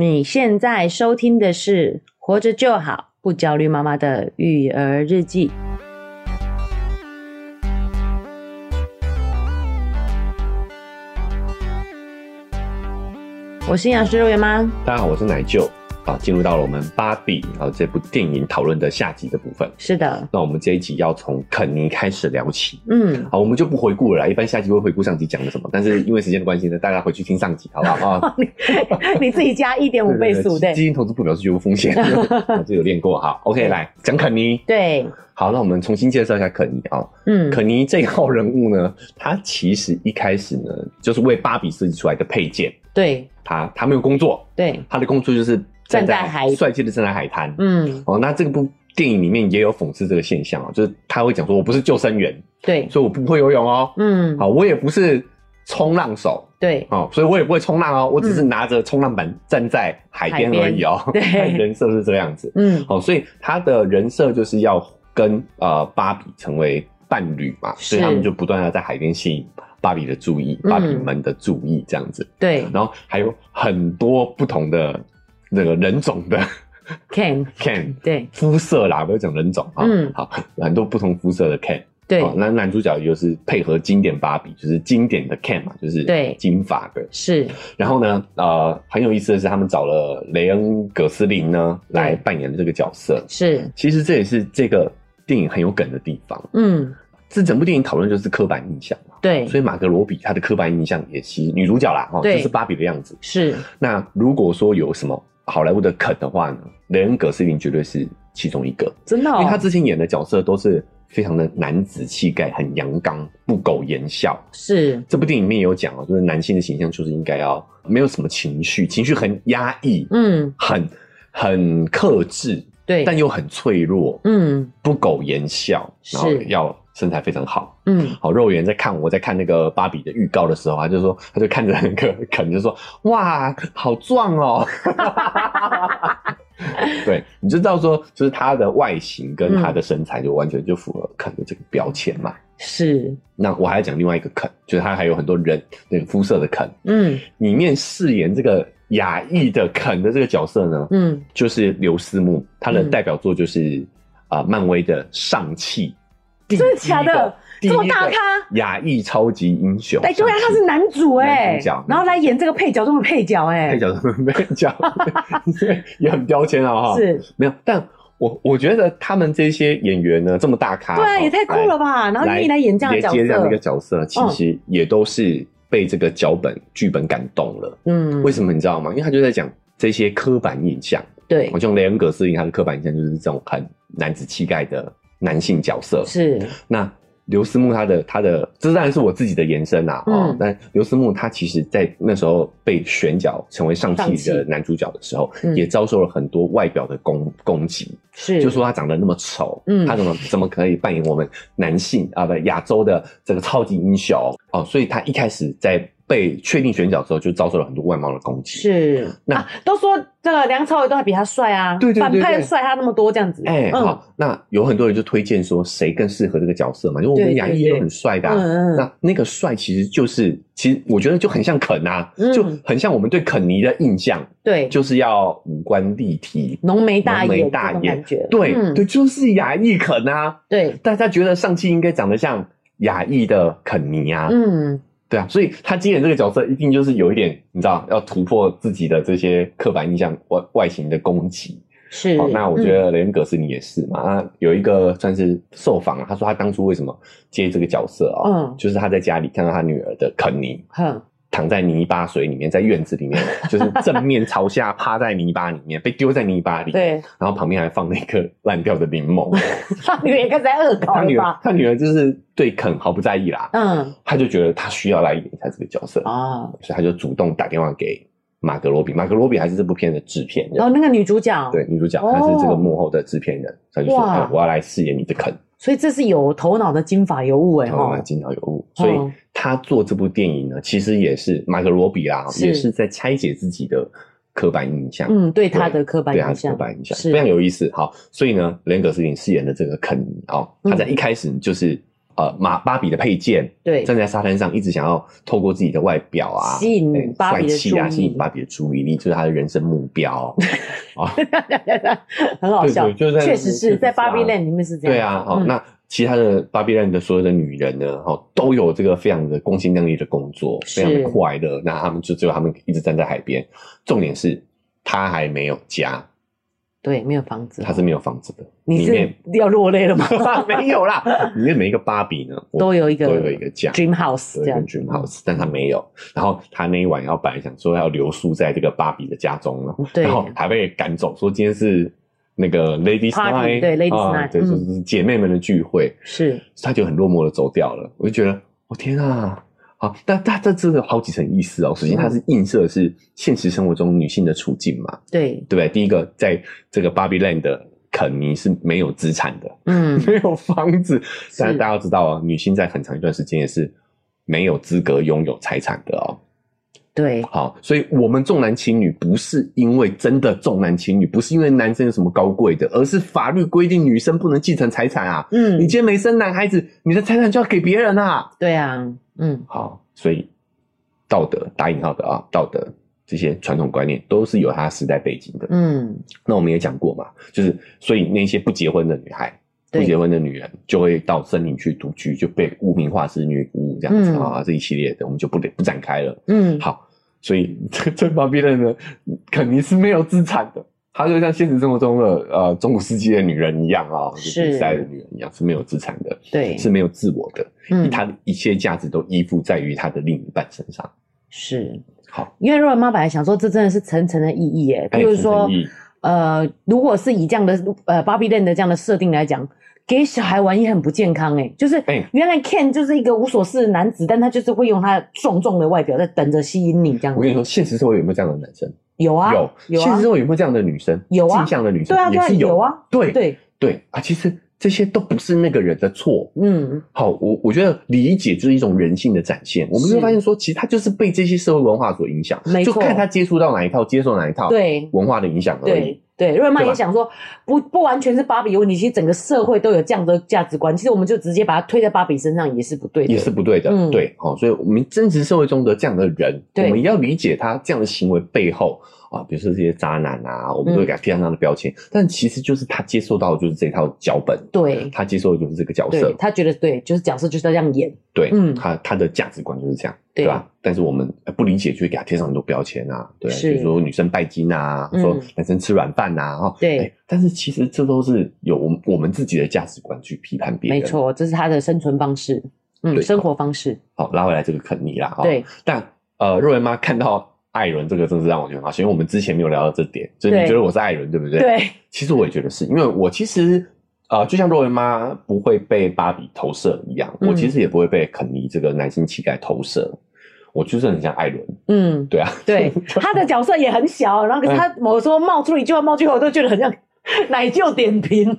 你现在收听的是《活着就好不焦虑妈妈的育儿日记》。我是营养师肉圆妈，大家好，我是奶舅。啊，进入到了我们芭比啊这部电影讨论的下集的部分。是的，那我们这一集要从肯尼开始聊起。嗯，好，我们就不回顾了啦。一般下集会回顾上集讲了什么，但是因为时间的关系呢，大家回去听上集，好不好啊？你你自己加一点五倍速，对，基金投资不表示绝无风险，这有练过哈。OK，来讲肯尼。对，好，那我们重新介绍一下肯尼啊。嗯，肯尼这一号人物呢，他其实一开始呢，就是为芭比设计出来的配件。对，他他没有工作，对，他的工作就是。站在海，帅气的站在海滩。嗯，哦，那这个部电影里面也有讽刺这个现象啊，就是他会讲说，我不是救生员，对，所以我不会游泳哦。嗯，好，我也不是冲浪手，对，哦，所以我也不会冲浪哦，我只是拿着冲浪板站在海边而已哦。对，人设是这个样子。嗯，好，所以他的人设就是要跟呃芭比成为伴侣嘛，所以他们就不断的在海边吸引芭比的注意，芭比们的注意这样子。对，然后还有很多不同的。那个人种的 can can 对肤色啦，不要讲人种啊。嗯，好，很多不同肤色的 can。对，那男主角就是配合经典芭比，就是经典的 Ken 嘛，就是对金发的。是。然后呢，呃，很有意思的是，他们找了雷恩·葛斯林呢来扮演这个角色。是。其实这也是这个电影很有梗的地方。嗯。这整部电影讨论就是刻板印象嘛。对。所以马格罗比他的刻板印象也其实女主角啦，哦，就是芭比的样子。是。那如果说有什么？好莱坞的肯的话呢，雷恩·葛斯林绝对是其中一个，真的，哦，因为他之前演的角色都是非常的男子气概，很阳刚，不苟言笑。是。这部电影里面有讲哦，就是男性的形象就是应该要没有什么情绪，情绪很压抑，嗯，很很克制，对，但又很脆弱，嗯，不苟言笑，然后要。身材非常好，嗯，好。肉圆在看我在看那个芭比的预告的时候，他就说，他就看着那个 肯，就说，哇，好壮哦。对，你就知道说，就是他的外形跟他的身材就完全就符合肯的这个标签嘛。是。那我还要讲另外一个肯，就是他还有很多人那个肤色的肯，嗯，里面饰演这个亚裔的肯的这个角色呢，嗯，就是刘思慕，他的代表作就是啊，漫威的上气。真的假的？这么大咖？亚裔超级英雄。哎，对啊，他是男主哎，然后来演这个配角中的配角哎，配角中的配角，也很标签啊哈。是，没有，但我我觉得他们这些演员呢，这么大咖，对啊，也太酷了吧！然后愿意来演这样的角色，接这样的一个角色，其实也都是被这个脚本剧本感动了。嗯，为什么你知道吗？因为他就在讲这些刻板印象。对，我像雷恩·葛斯林，他的刻板印象就是这种很男子气概的。男性角色是那刘思慕，他的他的这当然是我自己的延伸啊。嗯、哦，但刘思慕他其实，在那时候被选角成为上戏的男主角的时候，嗯、也遭受了很多外表的攻攻击，是就说他长得那么丑，嗯，他怎么怎么可以扮演我们男性啊不亚洲的这个超级英雄哦，所以他一开始在。被确定选角之后，就遭受了很多外貌的攻击。是，那、啊、都说这个梁朝伟都还比他帅啊，对对对，对，反派帅他那么多这样子。哎、欸，嗯、好，那有很多人就推荐说谁更适合这个角色嘛？因为我们亚裔也很帅的、啊，嗯嗯，那那个帅其实就是，其实我觉得就很像肯啊，嗯、就很像我们对肯尼的印象。对，就是要五官立体，浓眉大眼，浓眉大眼，对、嗯、对，就是亚裔肯啊。对，大家觉得上期应该长得像亚裔的肯尼啊。嗯。对啊，所以他接演这个角色，一定就是有一点，你知道，要突破自己的这些刻板印象外外形的攻击。是，好，那我觉得雷恩·葛斯尼也是嘛。嗯、有一个算是受访，他说他当初为什么接这个角色啊？嗯，就是他在家里看到他女儿的肯尼。嗯躺在泥巴水里面，在院子里面，就是正面朝下趴在泥巴里面，被丢在泥巴里。对，然后旁边还放了一颗烂掉的柠檬。他女儿在恶搞他女儿，他女儿就是对肯毫不在意啦。嗯，他就觉得他需要来演一下这个角色啊，所以他就主动打电话给马格罗比，马格罗比还是这部片的制片人。哦，那个女主角，对，女主角，她是这个幕后的制片人，她、哦、就说、哎：“我要来饰演你的肯。”所以这是有头脑的金发尤物哎，哈，金发尤物。所以他做这部电影呢，其实也是马克罗比啦，也是在拆解自己的刻板印象。嗯，对他的刻板印象，对他的刻板印象非常有意思。好，所以呢，雷格·斯林饰演的这个肯尼啊，他在一开始就是。呃，马芭比的配件，对，站在沙滩上，一直想要透过自己的外表啊，吸引芭比的注意啊，吸引芭比的注意力，就是他的人生目标 啊，很好笑，确实是在芭比 land 里面是这样。对啊，好，那其他的芭比 land 的所有的女人呢，哦，都有这个非常的光鲜亮丽的工作，非常的快乐。那他们就只有他们一直站在海边，重点是他还没有家。对，没有房子，他是没有房子的。你是要落泪了吗？没有啦，里面每一个芭比呢，都有一个都有一个家，dream house 这样，dream house，但他没有。然后他那一晚要本来想说要留宿在这个芭比的家中了，然后还被赶走，说今天是那个 ladies night，对 ladies night，对，就是姐妹们的聚会，是，他就很落寞的走掉了。我就觉得，我天啊！好，但但这这有好几层意思哦。首先，它是映射的是现实生活中女性的处境嘛？对，对不对？第一个，在这个 Barbie Land 的肯尼是没有资产的，嗯，没有房子。但大家要知道啊，女性在很长一段时间也是没有资格拥有财产的哦。对，好，所以我们重男轻女不是因为真的重男轻女，不是因为男生有什么高贵的，而是法律规定女生不能继承财产啊。嗯，你今天没生男孩子，你的财产就要给别人啊。对啊。嗯，好，所以道德打引号的啊，道德这些传统观念都是有它时代背景的。嗯，那我们也讲过嘛，就是所以那些不结婚的女孩、不结婚的女人，就会到森林去独居，就被污名化是女巫这样子啊、嗯，这一系列的我们就不得不展开了。嗯，好，所以这这旁边的人肯定是没有资产的。她就像现实生活中的呃中古世纪的女人一样啊，是古代的女人一样，是没有资产的，对，是没有自我的，嗯，她的一切价值都依附在于她的另一半身上。是，好，因为若文妈本来想说，这真的是层层的意义耶，比如说，呃，如果是以这样的呃芭比 land 的这样的设定来讲，给小孩玩也很不健康诶，就是原来 Ken 就是一个无所事的男子，但他就是会用他壮壮的外表在等着吸引你这样子。我跟你说，现实社会有没有这样的男生？有啊，有，有啊。现实中有没有这样的女生？有啊，镜像的女生，对啊，也是有，有啊。对对对啊，其实这些都不是那个人的错。嗯，好，我我觉得理解就是一种人性的展现。我们会发现说，其实他就是被这些社会文化所影响，就看他接触到哪一套，接受哪一套，对文化的影响而已。对，瑞曼也想说，不不完全是芭比有问题，其实整个社会都有这样的价值观。其实我们就直接把它推在芭比身上也是不对的，也是不对的。嗯，对，好，所以我们真实社会中的这样的人，我们要理解他这样的行为背后。啊，比如说这些渣男啊，我们都会给他贴上他的标签，嗯，但其实就是他接受到的就是这套脚本，对，他接受的就是这个角色，他觉得对，就是角色就是要这样演，对，嗯，他他的价值观就是这样，对，对。吧？但是我们不理解，就会给他贴上很多标签啊，对，比如说女生拜金啊，嗯，说男生吃软饭呐，哈，对，欸，但是其实这都是有我们我们自己的价值观去批判别人，没错，这是他的生存方式，嗯，生活方式。好，拉回来这个肯尼啦，对，但呃，若文妈看到。艾伦这个真是让我觉得很好，因为我们之前没有聊到这点，所以你觉得我是艾伦对不对？对，其实我也觉得是，因为我其实呃，就像若文妈不会被芭比投射一样，嗯，我其实也不会被肯尼这个男性气概投射，我就是很像艾伦。嗯，对啊，对，他的角色也很小，然后可是他 某时候冒出一句话，冒出来我都觉得很像。奶就点评，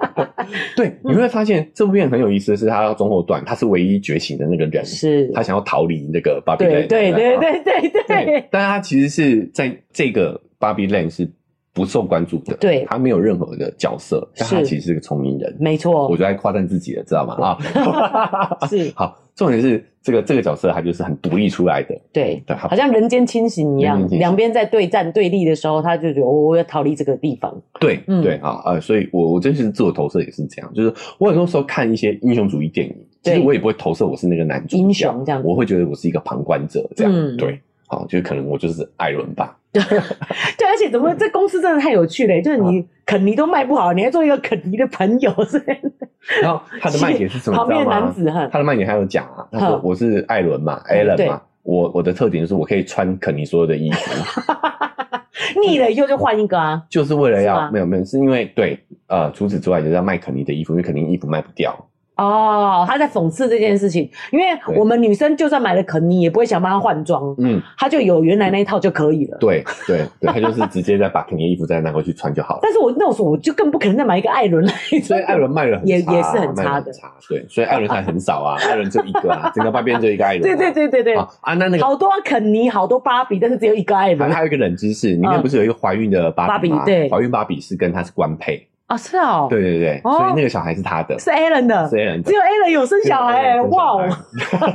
对，你会发现这部片很有意思的是，他到中后段，他是唯一觉醒的那个人，是。他想要逃离那个芭比 land，对对对对对。对，但是他其实是在这个芭比 land 是不受关注的，对，他没有任何的角色，但他其实是个聪明人，没错，我就在夸赞自己了，知道吗？啊，是。好。重点是这个这个角色，他就是很独立出来的，对对，好。像人间清醒一样，两边在对战对立的时候，他就觉得我我要逃离这个地方，对、嗯、对啊啊，所以我我真是自我投射也是这样，就是我很多时候看一些英雄主义电影，其实我也不会投射我是那个男主英雄这样，我会觉得我是一个旁观者这样，嗯、对，好，就是可能我就是艾伦吧。对，对，而且怎么这公司真的太有趣了，就是你肯尼都卖不好，你还做一个肯尼的朋友，是。然后他的卖点是什么？旁边男子汉，他的卖点还有讲啊，他说我是艾伦嘛，艾伦嘛，我我的特点就是我可以穿肯尼所有的衣服，腻了以后就换一个啊，就是为了要没有没有，是因为对呃，除此之外就是要卖肯尼的衣服，因为肯尼衣服卖不掉。哦，他在讽刺这件事情，因为我们女生就算买了肯尼，也不会想帮他换装，嗯，他就有原来那一套就可以了。对对对，他就是直接再把肯尼衣服再拿回去穿就好了。但是我那时候我就更不可能再买一个艾伦来穿，所以艾伦卖了很也也是很差的，差对，所以艾伦才很少啊，艾伦就一个啊，整个芭比就一个艾伦。对对对对对啊，那那个好多肯尼，好多芭比，但是只有一个艾伦。还有一个冷知识，里面不是有一个怀孕的芭比吗？对，怀孕芭比是跟他是官配。啊，是哦，对对对，所以那个小孩是他的，是 Alan 的，是 Alan 的，只有 Alan 有生小孩，哇哦，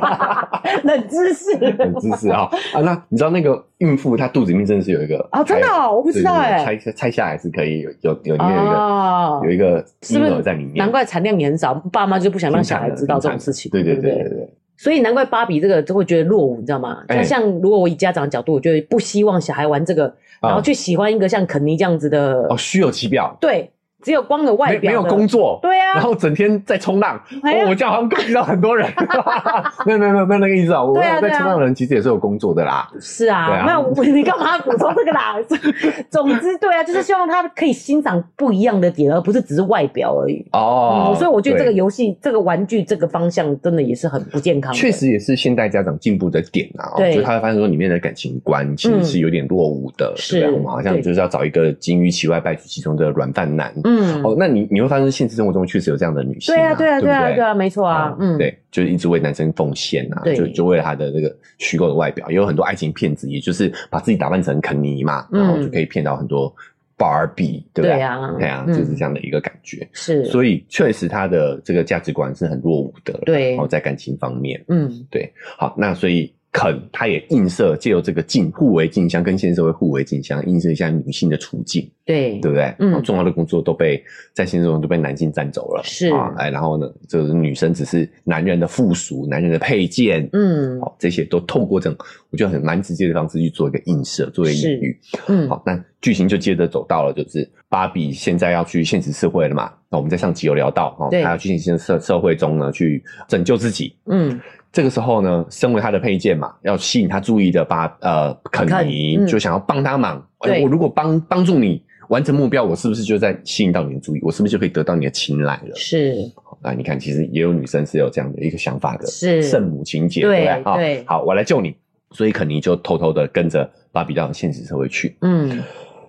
冷知识，冷知识啊啊！那你知道那个孕妇她肚子里面真的是有一个啊？真的，我不知道哎，拆拆下来是可以有有有里面有一个有一个婴儿在里面，难怪产量也很少，爸妈就不想让小孩知道这种事情，对对对对对，所以难怪芭比这个就会觉得落伍，你知道吗？就像如果我以家长的角度，我就不希望小孩玩这个，然后去喜欢一个像肯尼这样子的哦，虚有其表，对。只有光的外表，没有工作，对啊，然后整天在冲浪，我这样好像攻击到很多人，没有没有没有没有那个意思啊，我在冲浪的人其实也是有工作的啦，是啊，那 你干嘛补充这个啦？总之，对啊，就是希望他可以欣赏不一样的点，而不是只是外表而已。哦，所以我觉得这个游戏、这个玩具、这个方向真的也是很不健康，确实也是现代家长进步的点啊。对，就他会发现说里面的感情观其实是有点落伍的，是，我们好像就是要找一个金玉其外败絮其中的软饭男。嗯，哦，那你。你会发现现实生活中确实有这样的女性，对啊，对啊，对啊，对啊，没错啊，嗯，对，就是一直为男生奉献啊，就就为了他的这个虚构的外表，也有很多爱情骗子，也就是把自己打扮成肯尼嘛，然后就可以骗到很多芭比，对不对？对啊，对啊，就是这样的一个感觉，是，所以确实他的这个价值观是很落伍的，对，然后在感情方面，嗯，对，好，那所以。肯，他也映射，借由这个镜互为镜像，跟现实社会互为镜像，映射一下女性的处境，对，对不对？嗯，重要的工作都被在现实中都被男性占走了，是啊，哎，然后呢，就是女生只是男人的附属，男人的配件，嗯，好，这些都透过这种我觉得很蛮直接的方式去做一个映射，做一个隐喻，嗯，好，那剧情就接着走到了，就是芭比现在要去现实社会了嘛，那我们在上集有聊到，哦，她要去现实社社会中呢去拯救自己，嗯。这个时候呢，身为他的配件嘛，要吸引他注意的巴呃肯尼，嗯、就想要帮他忙。哎我如果帮帮助你完成目标，我是不是就在吸引到你的注意？我是不是就可以得到你的青睐了？是。啊，你看，其实也有女生是有这样的一个想法的，是圣母情节，对不对？对。好，我来救你，所以肯尼就偷偷的跟着芭比到现实社会去。嗯。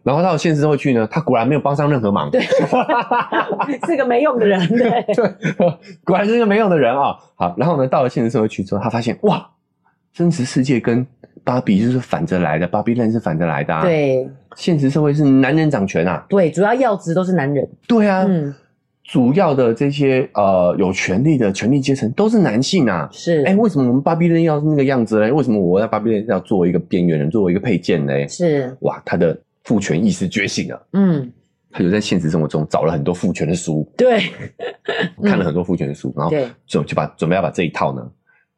然后到现实社会去呢，他果然没有帮上任何忙，对，是个没用的人，对，对，果然是个没用的人啊。好，然后呢，到了现实社会去之后，他发现哇，真实世界跟芭比就是反着来的，芭比 land 是反着来的，啊。对，现实社会是男人掌权啊，对，主要要职都是男人，对啊，嗯，主要的这些呃有权力的权力阶层都是男性啊，是，哎，为什么我们芭比 land 要是那个样子呢？为什么我在芭比 land 要作为一个边缘人，作为一个配件呢？是，哇，他的。父权意识觉醒了，嗯，他就在现实生活中找了很多父权的书，对，看了很多父权的书，然后就就把准备要把这一套呢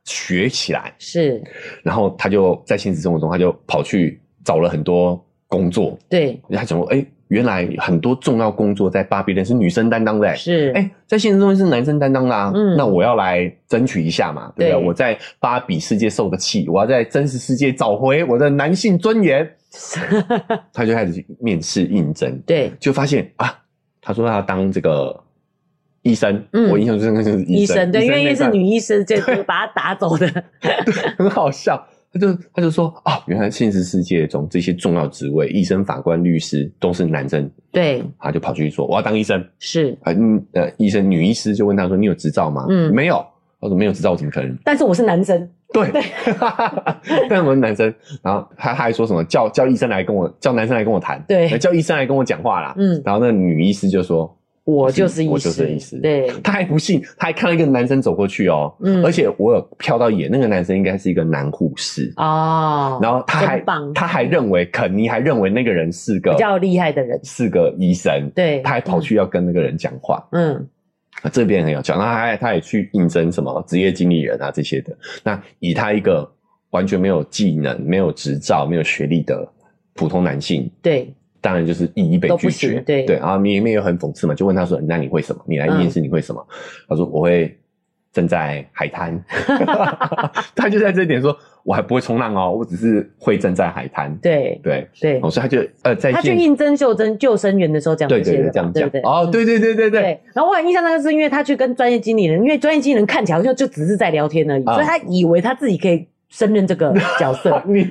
学起来，是，然后他就在现实生活中，他就跑去找了很多工作，对，他讲说，哎，原来很多重要工作在芭比 land 是女生担当的，是，哎，在现实中是男生担当啦，嗯，那我要来争取一下嘛，对。不对？我在芭比世界受的气，我要在真实世界找回我的男性尊严。他就开始去面试应征，对，就发现啊，他说他要当这个医生，嗯，我印象最深刻就是医生，对，因为是女医生，就把他打走的，对，很好笑。他就他就说啊，原来现实世界中这些重要职位，医生、法官、律师都是男生，对，他就跑去说我要当医生，是，嗯呃，医生女医师就问他说，你有执照吗？嗯，没有。他说没有执照，我怎么可能？但是我是男生。对，但是我是男生。然后他 他还说什么叫叫医生来跟我叫男生来跟我谈，对，叫医生来跟我讲话啦。嗯，然后那女医师就说：“我就是医师，我就是医师。”对，他还不信，他还看到一个男生走过去哦。嗯，而且我有瞟到眼，那个男生应该是一个男护士哦。然后他还他还认为肯尼还认为那个人是个比较厉害的人，是个医生。对，他还跑去要跟那个人讲话。嗯。这边很有趣，那他也他也去应征什么职业经理人啊这些的。那以他一个完全没有技能、没有执照、没有学历的普通男性，对，当然就是一一被拒绝。对对，然后里面又很讽刺嘛，就问他说：“那你会什么？你来面试你会什么？”嗯、他说：“我会站在海滩。”他就在这点说：“我还不会冲浪哦，我只是会站在海滩。对对对，所以他就呃在他去应征救生救生员的时候讲这些的，这样讲。对哦，对对对对对。然后我很印象那个是因为他去跟专业经理人，因为专业经理人看起来好像就只是在聊天而已，所以他以为他自己可以。胜任这个角色，你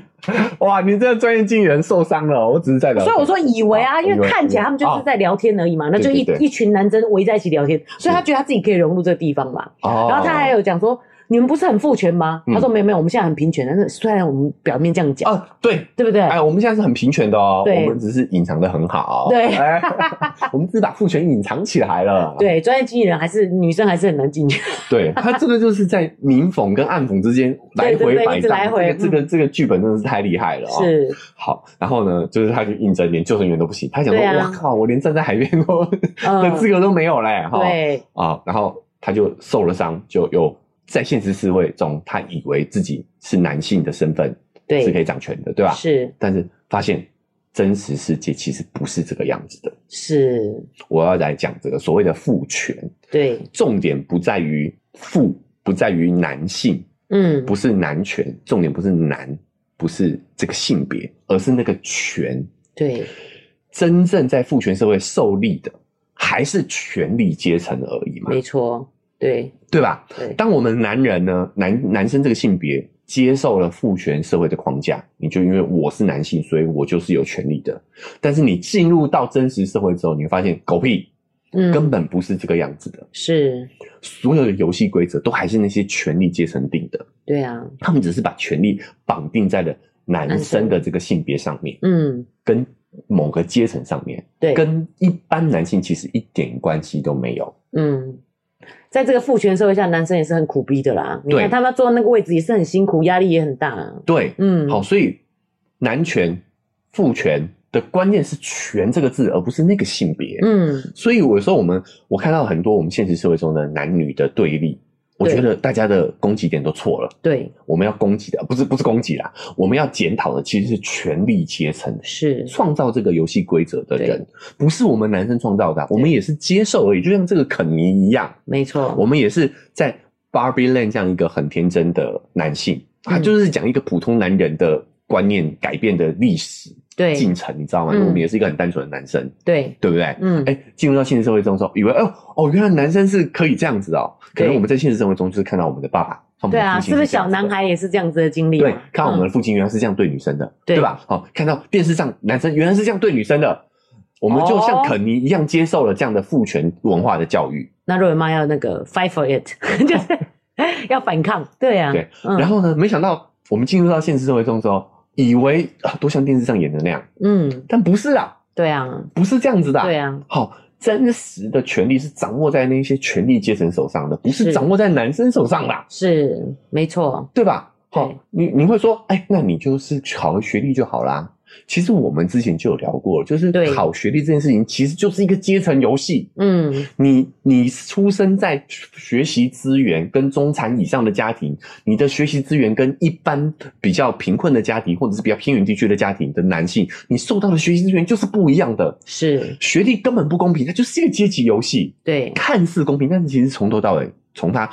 哇，你这个专业经理人受伤了，我只是在聊。所以我说以为啊，因为看起来他们就是在聊天而已嘛，那就一一群男生围在一起聊天，所以他觉得他自己可以融入这个地方嘛。然后他还有讲说。你们不是很父权吗？他说没有没有，我们现在很平权的。那虽然我们表面这样讲，哦，对对不对？哎，我们现在是很平权的哦，我们只是隐藏的很好。对，我们只是把父权隐藏起来了。对，专业经纪人还是女生还是很难进去。对，他这个就是在明讽跟暗讽之间来回摆荡，来回这个这个剧本真的是太厉害了。是 好，然后呢，就是他去应征，连救生员都不行。他想说，哇靠，我连站在海边都的资格都没有嘞。哈，对啊，然后他就受了伤，就又。在现实社会中，他以为自己是男性的身份，对，是可以掌权的，对吧？是，但是发现真实世界其实不是这个样子的。是，我要来讲这个所谓的父权。对，重点不在于父，不在于男性，嗯，不是男权，重点不是男，不是这个性别，而是那个权。对，真正在父权社会受力的，还是权力阶层而已嘛？没错。对对吧？对，当我们男人呢，男男生这个性别接受了父权社会的框架，你就因为我是男性，所以我就是有权利的。但是你进入到真实社会之后，你会发现狗屁，嗯，根本不是这个样子的。是，所有的游戏规则都还是那些权力阶层定的。对啊，他们只是把权力绑定在了男生的这个性别上面，嗯，跟某个阶层上面，对，跟一般男性其实一点关系都没有，嗯。在这个父权社会下，男生也是很苦逼的啦。你看他们坐那个位置也是很辛苦，压力也很大。对，嗯，好，所以男权、父权的关键是“权”这个字，而不是那个性别。嗯，所以有时候我们我看到很多我们现实社会中的男女的对立。我觉得大家的攻击点都错了。对，我们要攻击的不是不是攻击啦，我们要检讨的其实是权力阶层，是创造这个游戏规则的人，不是我们男生创造的，我们也是接受而已。就像这个肯尼一样，没错，我们也是在 Barbie Land 这样一个很天真的男性，他就是讲一个普通男人的观念改变的历史。对，进程你知道吗？我们也是一个很单纯的男生，对，对不对？嗯，哎，进入到现实社会中之后，以为哦哦，原来男生是可以这样子哦。可能我们在现实生活中就是看到我们的爸爸，对啊，是不是小男孩也是这样子的经历？对，看到我们的父亲原来是这样对女生的，对吧？好，看到电视上男生原来是这样对女生的，我们就像肯尼一样接受了这样的父权文化的教育。那瑞文妈要那个 fight for it，就是 要反抗，对啊，对。然后呢，没想到我们进入到现实社会中之后。以为啊，都像电视上演的那样，嗯，但不是啊，对啊，不是这样子的，对啊，好，真实的权利是掌握在那些权力阶层手上的，不是掌握在男生手上的，是没错，对吧？好，你你会说，哎，那你就是考个学历就好啦。其实我们之前就有聊过，就是考学历这件事情，其实就是一个阶层游戏。嗯，你你出生在学习资源跟中产以上的家庭，你的学习资源跟一般比较贫困的家庭，或者是比较偏远地区的家庭的男性，你受到的学习资源就是不一样的。是学历根本不公平，它就是一个阶级游戏。对，看似公平，但是其实从头到尾，从他。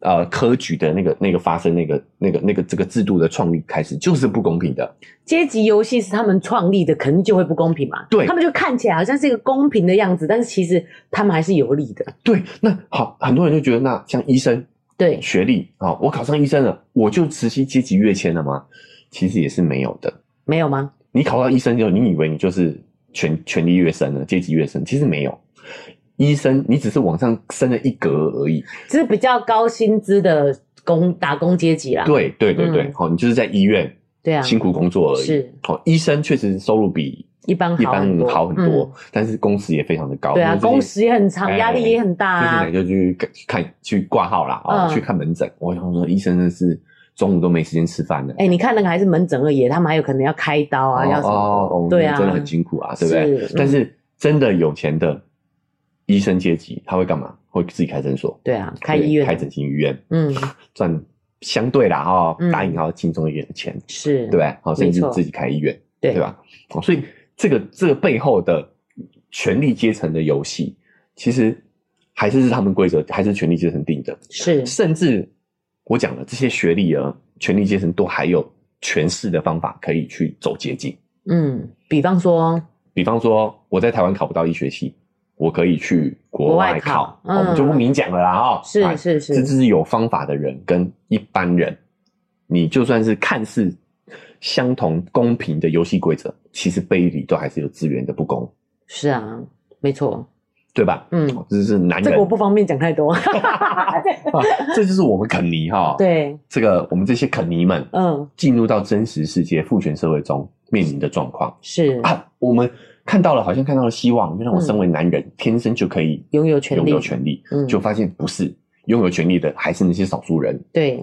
呃，科举的那个、那个发生、那个、那个、那个这个制度的创立开始就是不公平的。阶级游戏是他们创立的，肯定就会不公平嘛。对，他们就看起来好像是一个公平的样子，但是其实他们还是有利的。对，那好，很多人就觉得，那像医生，对学历啊、哦，我考上医生了，我就直接阶级跃迁了吗？其实也是没有的。没有吗？你考到医生之后，你以为你就是权权力跃升了，阶级跃升，其实没有。医生，你只是往上升了一格而已，这是比较高薪资的工打工阶级啦。对对对对，好、嗯，你就是在医院，对啊，辛苦工作而已。是，好，医生确实收入比一般一般好很多，嗯、但是工时也非常的高。对啊，工时也很长，压力也很大、啊。最近就去看去挂号啦，啊、嗯，去看门诊。我想说，医生真的是中午都没时间吃饭的。哎、欸，你看那个还是门诊而已，他们还有可能要开刀啊，哦、要什么？哦，对啊，真的很辛苦啊，对不对？是但是真的有钱的。医生阶级他会干嘛？会自己开诊所，对啊，开医院，开整形医院，嗯，赚相对啦哈，打引号轻松一点的钱，是。对吧好，甚至自己开医院，对。对吧？哦，所以这个这个背后的权力阶层的游戏，其实还是是他们规则，还是权力阶层定的，是。甚至我讲了这些学历啊，权力阶层都还有权势的方法可以去走捷径。嗯，比方说，比方说我在台湾考不到医学系，我可以去国外考，我们就不明讲了啦哈、哦。是是是，这是有方法的人跟一般人，你就算是看似相同公平的游戏规则，其实背里都还是有资源的不公。是啊，没错。对吧？嗯，这是男人。这个我不方便讲太多。这就是我们肯尼哈。对，这个我们这些肯尼们，嗯，进入到真实世界父权社会中面临的状况是啊，我们看到了，好像看到了希望，就让我身为男人，天生就可以拥有权利，拥有权利，嗯，就发现不是拥有权利的还是那些少数人。对，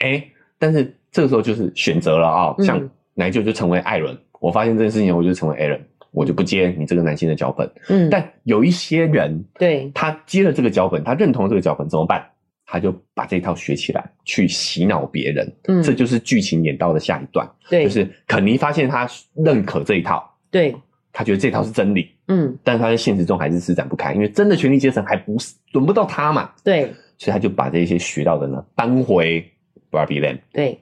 哎，但是这个时候就是选择了啊，像奶舅就成为艾伦，我发现这件事情，我就成为艾伦。我就不接你这个男性的脚本，嗯，但有一些人，对，他接了这个脚本，他认同这个脚本怎么办？他就把这一套学起来，去洗脑别人，嗯，这就是剧情演到的下一段，对，就是肯尼发现他认可这一套，对，他觉得这套是真理，嗯，但是他在现实中还是施展不开，因为真的权力阶层还不是轮不到他嘛，对，所以他就把这些学到的呢搬回 Barbie Land，对，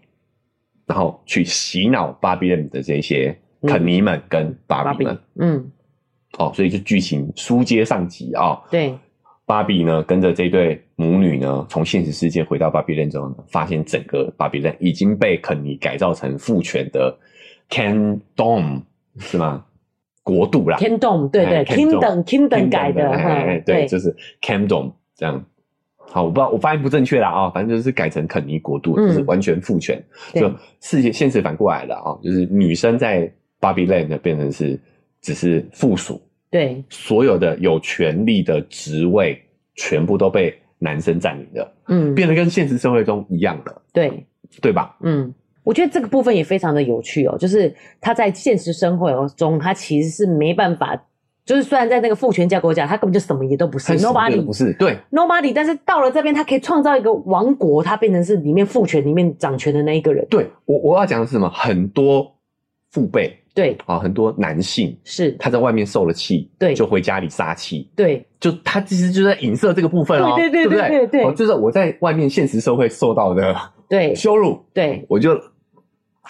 然后去洗脑 Barbie Land 的这些肯尼们跟 Barbie 们，嗯。哦，所以就剧情书接上集啊、哦。对，芭比呢跟着这对母女呢，从现实世界回到芭比 land 之后呢，发现整个芭比 land 已经被肯尼改造成父权的 Kendom 是吗？国度啦，Kendom 对对，Kingdom Kingdom 改的，哎对，就是 Kendom 这样。好，我不知道我发音不正确啦啊，反正就是改成肯尼国度，就是完全父权，就世界现实反过来了啊，就是女生在芭比 land 变成是。只是附属，对，所有的有权利的职位全部都被男生占领了，嗯，变得跟现实社会中一样了，对，对吧？嗯，我觉得这个部分也非常的有趣哦，就是他在现实生活中，他其实是没办法，就是虽然在那个父权架构下，他根本就什么也都不是，nobody 不是，对，nobody，但是到了这边，他可以创造一个王国，他变成是里面父权里面掌权的那一个人。对，我我要讲的是什么？很多父辈。对啊，很多男性是他在外面受了气，对，就回家里撒气，对，就他其实就在影射这个部分哦，对对对对对对，就是我在外面现实社会受到的对羞辱，对，我就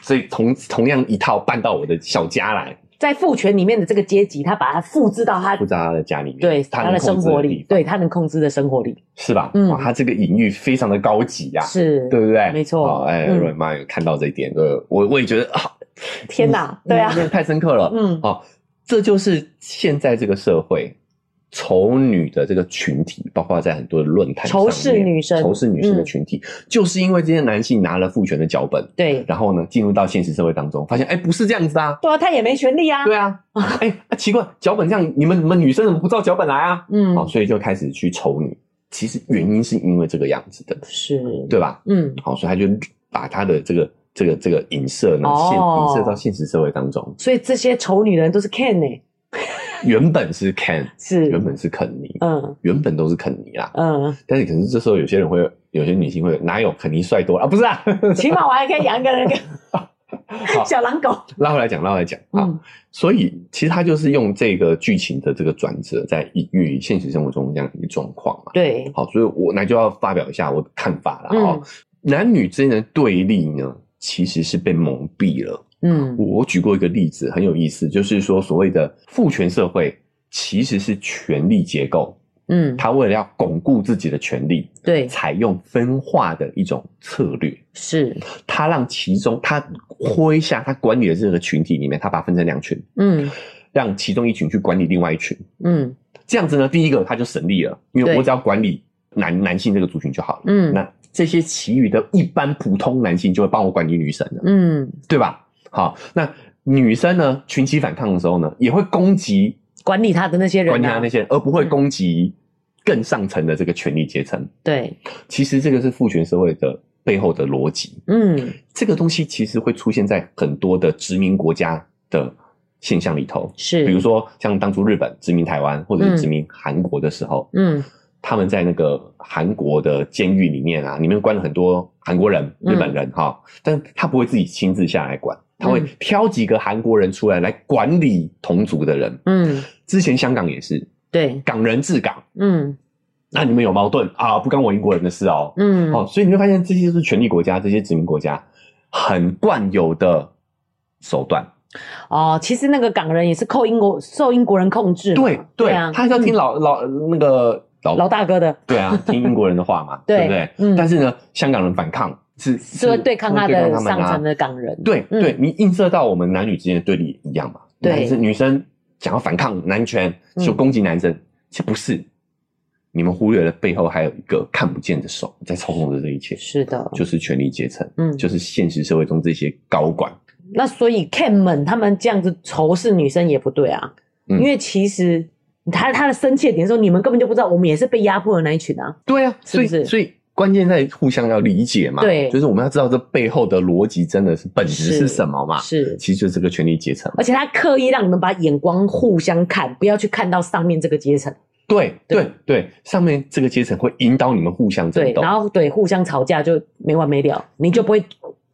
所以同同样一套搬到我的小家来，在父权里面的这个阶级，他把它复制到他复制到他的家里面，对，他的生活里，对他能控制的生活里，是吧？嗯，他这个隐喻非常的高级呀，是，对不对？没错，哎，瑞妈有看到这一点，呃，我我也觉得啊。天哪，对啊，太深刻了。嗯，哦，这就是现在这个社会仇女的这个群体，包括在很多的论坛上面，仇视女生、仇视女生的群体，就是因为这些男性拿了父权的脚本，对，然后呢，进入到现实社会当中，发现哎，不是这样子啊，对啊，他也没权利啊，对啊，哎，奇怪，脚本这样，你们你们女生怎么不照脚本来啊？嗯，好，所以就开始去仇女，其实原因是因为这个样子的，是，对吧？嗯，好，所以他就把他的这个。这个这个影射呢，现影射到现实社会当中，所以这些丑女人都是 Ken 呢？原本是 Ken，是。原本是肯尼，嗯，原本都是肯尼啦，嗯，但是可是这时候有些人会，有些女性会哪有肯尼帅多啊？不是啊，起码我还可以养一个那个 小狼狗。拉回来讲，拉回来讲啊，所以其实他就是用这个剧情的这个转折，在隐喻现实生活中这样一个状况嘛。对，好，所以我那就要发表一下我的看法了啊，男女之间的对立呢，其实是被蒙蔽了。嗯，我举过一个例子，很有意思，就是说所谓的父权社会其实是权力结构。嗯，他为了要巩固自己的权利，对，采用分化的一种策略。是，他让其中他麾下他管理的这个群体里面，他把它分成两群。嗯，让其中一群去管理另外一群。嗯，这样子呢，第一个他就省力了，因为我只要管理男男性这个族群就好了。嗯，那。这些其余的一般普通男性就会帮我管理女生了，嗯，对吧？好，那女生呢，群起反抗的时候呢，也会攻击管理她的那些人，啊，管理她那些人，而不会攻击更上层的这个权力阶层。对，其实这个是父权社会的背后的逻辑。嗯，这个东西其实会出现在很多的殖民国家的现象里头，是，比如说像当初日本殖民台湾或者是殖民韩国的时候，嗯。嗯他们在那个韩国的监狱里面啊，里面关了很多韩国人、日本人哈、嗯，但他不会自己亲自下来管，他会挑几个韩国人出来来管理同族的人。嗯，之前香港也是，对，港人治港。嗯，那你们有矛盾啊？不关我英国人的事哦。嗯，哦，所以你会发现这些就是权力国家，这些殖民国家很惯有的手段。哦，其实那个港人也是扣英国受英国人控制，对对，对啊，他是要听老、嗯、老那个老老大哥的，对啊，听英国人的话嘛，对，对不对？嗯。但是呢，香港人反抗是是会对抗他的上层的港人，对对，你映射到我们男女之间的对立一样嘛？对，是女生想要反抗男权，就攻击男生，其实不是，你们忽略了背后还有一个看不见的手在操控着这一切，是的，就是权力阶层，嗯，就是现实社会中这些高管。那所以 Ken 们他们这样子仇视女生也不对啊，嗯、因为其实他他的生气的点是说，你们根本就不知道，我们也是被压迫的那一群啊。对啊，是不是？所以所以关键在互相要理解嘛。对，就是我们要知道这背后的逻辑真的是本质是什么嘛。是，是其实就是这个权力阶层。而且他刻意让你们把眼光互相看，不要去看到上面这个阶层。对对对，上面这个阶层会引导你们互相争斗，然后对互相吵架就没完没了，你就不会。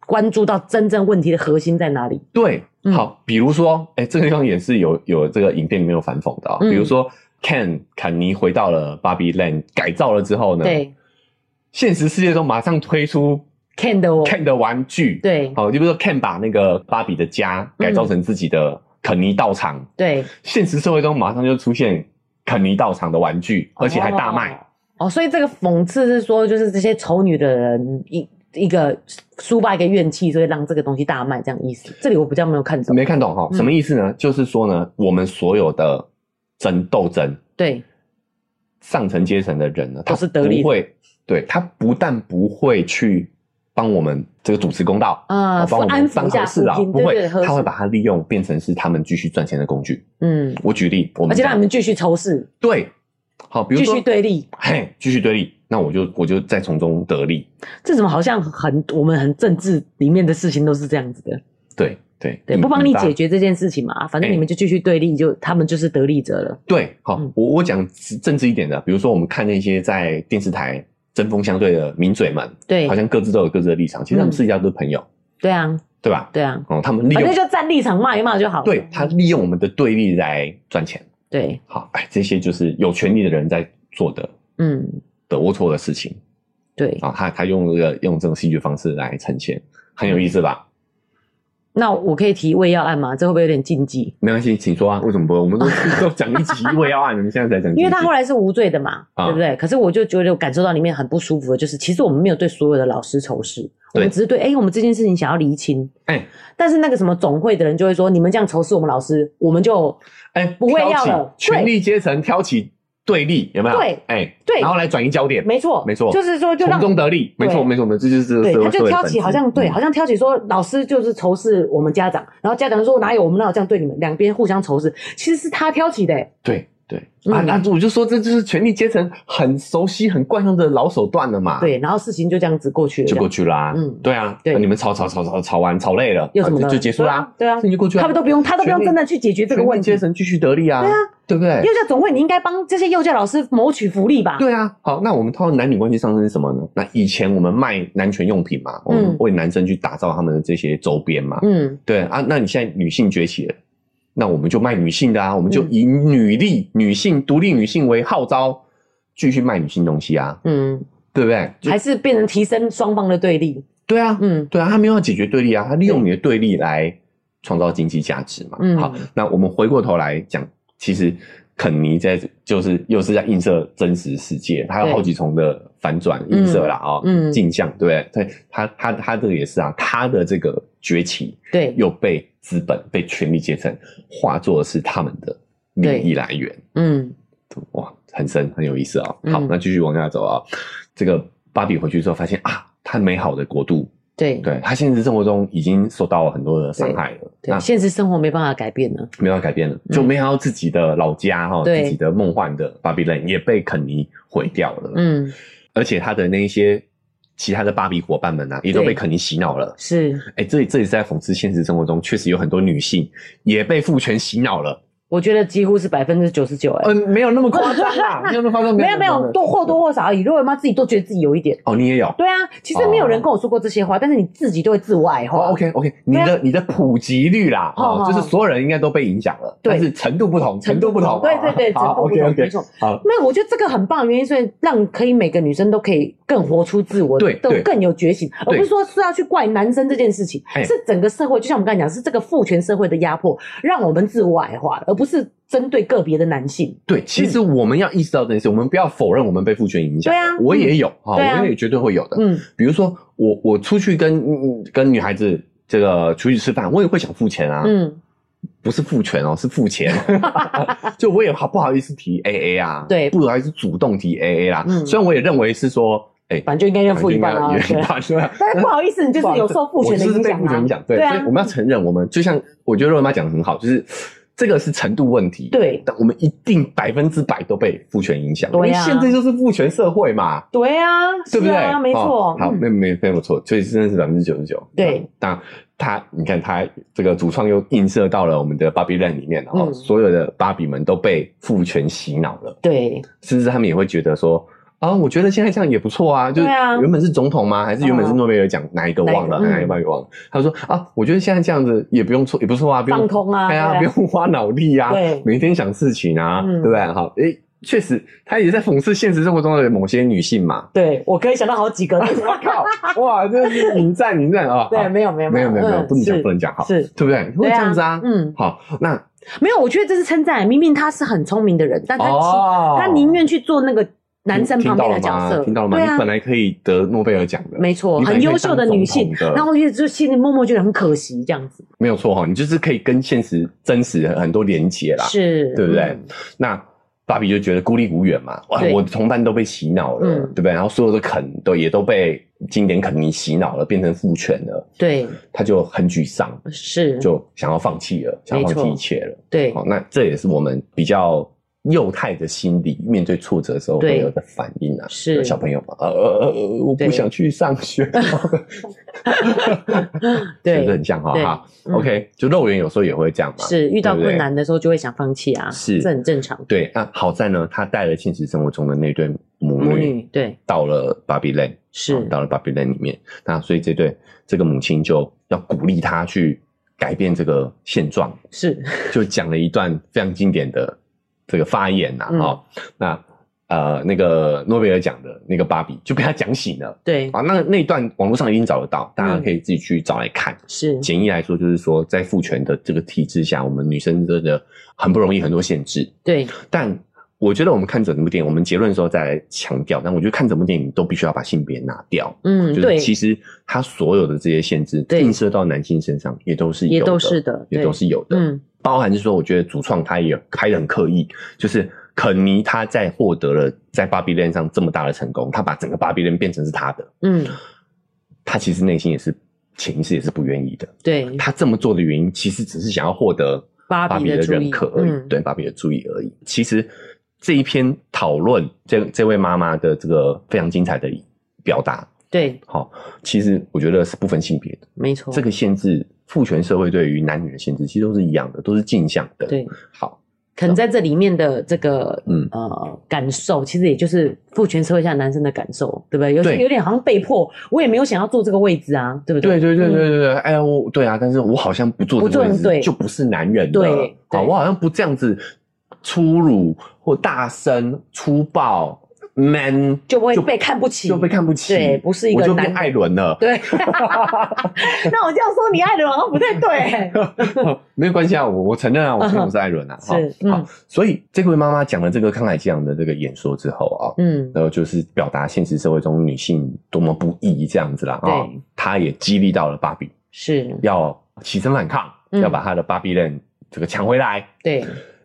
关注到真正问题的核心在哪里？对，嗯、好，比如说，哎、欸，这个地方也是有有这个影片里面有反讽的啊、喔嗯。比如说，Ken 肯尼回到了 Barbie Land 改造了之后呢，对，现实世界中马上推出 Ken 的 Ken 的玩具，对，好，就比如说 Ken 把那个芭比的家改造成自己的肯尼道场，对、嗯，现实社会中马上就出现肯尼道场的玩具，而且还大卖。哦，哦所以这个讽刺是说，就是这些丑女的人一。一个抒发一个怨气，所以让这个东西大卖，这样意思。这里我比较没有看懂，没看懂哈？什么意思呢？嗯、就是说呢，我们所有的争斗争，对上层阶层的人呢，他是得利，不会，对他不但不会去帮我们这个主持公道啊，帮、呃、我们当和事啊，不会，他会把它利用变成是他们继续赚钱的工具。嗯，我举例，我们而且让你们继续仇视，对，好，比如说继续对立，嘿，继续对立。那我就我就再从中得利，这怎么好像很我们很政治里面的事情都是这样子的？对对对，不帮你解决这件事情嘛？反正你们就继续对立，就他们就是得利者了。对，好，嗯、我我讲政治一点的，比如说我们看那些在电视台针锋相对的名嘴们，对，好像各自都有各自的立场，其实他们私底下都是朋友。对啊，对吧？对啊，哦，他们利用反正就站立场骂一骂就好了。对，他利用我们的对立来赚钱。对，好，哎，这些就是有权利的人在做的，嗯，的龌龊的事情。对啊，他他用这个用这种戏剧方式来呈现，很有意思吧？那我可以提胃药案吗？这会不会有点禁忌？没关系，请说啊。为什么不会？我们都 都讲一集胃药案，你们现在才讲。因为他后来是无罪的嘛，啊、对不对？可是我就觉得我感受到里面很不舒服的，就是其实我们没有对所有的老师仇视，我们只是对哎、欸，我们这件事情想要厘清。哎、欸，但是那个什么总会的人就会说，你们这样仇视我们老师，我们就哎不会要了。权力阶层挑起。对立有没有？对，哎、欸，对，然后来转移焦点，没错，没错，就是说就让，从中得利，没错，没错，没错，这就是对，他就挑起好像对，好像挑起说老师就是仇视我们家长，然后家长说哪有我们哪有这样对你们，两边互相仇视，其实是他挑起的、欸，对。对、嗯、啊，那我就说这就是权力阶层很熟悉、很惯用的老手段了嘛。对，然后事情就这样子过去了，就过去啦、啊。嗯，对啊，对，你们吵吵吵吵吵完吵累了，又怎么就结束啦、啊？对啊，事情就过去了。他们都不用，他都不用真的去解决这个问题。阶层继续得利啊，对啊，对不对？幼教总会，你应该帮这些幼教老师谋取福利吧？对啊。好，那我们套男女关系上升是什么呢？那以前我们卖男权用品嘛，我们为男生去打造他们的这些周边嘛。嗯，对啊。那你现在女性崛起了。那我们就卖女性的啊，我们就以女力、嗯、女性、独立女性为号召，继续卖女性东西啊，嗯，对不对？还是变成提升双方的对立？对啊，嗯，对啊，他没有要解决对立啊，他利用你的对立来创造经济价值嘛。嗯，好，那我们回过头来讲，其实肯尼在就是又是在映射真实世界，他有好几重的反转映射啦啊，嗯，镜像，对不对？对，他他他这个也是啊，他的这个崛起，对，又被。资本被权力阶层化作的是他们的利益来源，嗯，哇，很深，很有意思啊。好，那继续往下走啊。这个芭比回去之后发现啊，他美好的国度，对，对他现实生活中已经受到了很多的伤害了。对，对现实生活没办法改变了，没办法改变了，就没想到自己的老家哈、喔，自己的梦幻的芭比 land 也被肯尼毁掉了。嗯，而且他的那一些。其他的芭比伙伴们啊，也都被肯尼洗脑了。是，哎、欸，这里这里是在讽刺现实生活中，确实有很多女性也被父权洗脑了。我觉得几乎是百分之九十九，哎，嗯，没有那么夸张啊，没有那么夸张，没有没有，多或多或少而已。如果妈自己都觉得自己有一点，哦，你也有，对啊，其实没有人跟我说过这些话，但是你自己都会自我矮化。OK OK，你的你的普及率啦，哦，就是所有人应该都被影响了，但是程度不同，程度不同，对对对，程度不同，没错。好，没有，我觉得这个很棒，原因是让可以每个女生都可以更活出自我，对，都更有觉醒，而不是说是要去怪男生这件事情，是整个社会，就像我们刚才讲，是这个父权社会的压迫，让我们自我矮化，而不是。针对个别的男性，对，其实我们要意识到这件事，我们不要否认我们被父权影响。对啊，我也有啊，我也绝对会有的。嗯，比如说我我出去跟跟女孩子这个出去吃饭，我也会想付钱啊。嗯，不是付权哦，是付钱。就我也好不好意思提 AA 啊？对，不好意思主动提 AA 啦。嗯，虽然我也认为是说，哎，反正就应该要付一半啊。对，但是不好意思，你就是有受父权的影响。被父权影响，对，所以我们要承认，我们就像我觉得肉圆妈讲的很好，就是。这个是程度问题，对，但我们一定百分之百都被父权影响，对呀，现在就是父权社会嘛，对啊，对不对？没错，好，没没没有错，所以真的是百分之九十九，对。那他，你看他这个主创又映射到了我们的芭比 land 里面，然后所有的芭比们都被父权洗脑了，对，甚至他们也会觉得说。啊，我觉得现在这样也不错啊，就是原本是总统吗？还是原本是诺贝尔奖哪一个忘了？哪一个忘了？他说啊，我觉得现在这样子也不用错，也不错啊，不用放空啊，对啊，不用花脑力啊，每天想事情啊，对不对？好，诶，确实，他也在讽刺现实生活中的某些女性嘛。对，我可以想到好几个。我靠，哇，这是引战引战啊！对，没有没有没有没有没有，不能讲不能讲，好，是，对不对？会这样子啊？嗯，好，那没有，我觉得这是称赞。明明他是很聪明的人，但他他宁愿去做那个。男生旁边的角色，听到了吗？你本来可以得诺贝尔奖的，没错，很优秀的女性，然后就就心里默默觉得很可惜，这样子。没有错哈，你就是可以跟现实真实很多连接啦，是，对不对？那芭比就觉得孤立无援嘛，哇，我的同伴都被洗脑了，对不对？然后所有的肯都也都被经典肯尼洗脑了，变成父权了，对，他就很沮丧，是，就想要放弃了，想要放弃一切了，对，好，那这也是我们比较。幼态的心理面对挫折的时候会有的反应啊，是小朋友嘛？呃呃呃，我不想去上学，对，是不是很像哈？哈，OK，就肉圆有时候也会这样嘛，是遇到困难的时候就会想放弃啊，是，这很正常。对，那好在呢，他带了现实生活中的那对母女，对，到了芭比 land，是到了芭比 land 里面，那所以这对这个母亲就要鼓励他去改变这个现状，是，就讲了一段非常经典的。这个发言呐，哈，那呃，那个诺贝尔奖的那个芭比就被他讲醒了，对啊，那那一段网络上已经找得到，大家可以自己去找来看。是简易来说，就是说在父权的这个体制下，我们女生真的很不容易，很多限制。对，但我觉得我们看整部电影，我们结论的时候再来强调，但我觉得看整部电影都必须要把性别拿掉。嗯，就是其实他所有的这些限制映射到男性身上，也都是有的，也都是的，也都是有的。嗯。包含是说，我觉得主创他也开得很刻意，就是肯尼他在获得了在芭比 land 上这么大的成功，他把整个芭比 land 变成是他的，嗯，他其实内心也是潜意识也是不愿意的，对，他这么做的原因其实只是想要获得芭比的认可而已，嗯、对芭比的注意而已。其实这一篇讨论这这位妈妈的这个非常精彩的表达，对，好，其实我觉得是不分性别的，没错，这个限制。父权社会对于男女的限制其实都是一样的，都是镜像的。对，好，可能在这里面的这个嗯呃感受，其实也就是父权社会下男生的感受，对不对？有些有点好像被迫，我也没有想要坐这个位置啊，对不对？对对对对对对，哎呀，我对啊，但是我好像不坐这个位置就不是男人了，对，好，我好像不这样子粗鲁或大声粗暴。Man 就不会被看不起，就被看不起。对，不是一个男。我就变艾伦了。对。那我这样说，你艾伦好像不太对。没有关系啊，我我承认啊，我承认我是艾伦啊。是。好，所以这位妈妈讲了这个慷慨激昂的这个演说之后啊，嗯，然后就是表达现实社会中女性多么不易这样子啦。啊。她也激励到了芭比，是要起身反抗，要把她的芭比 land 这个抢回来。对。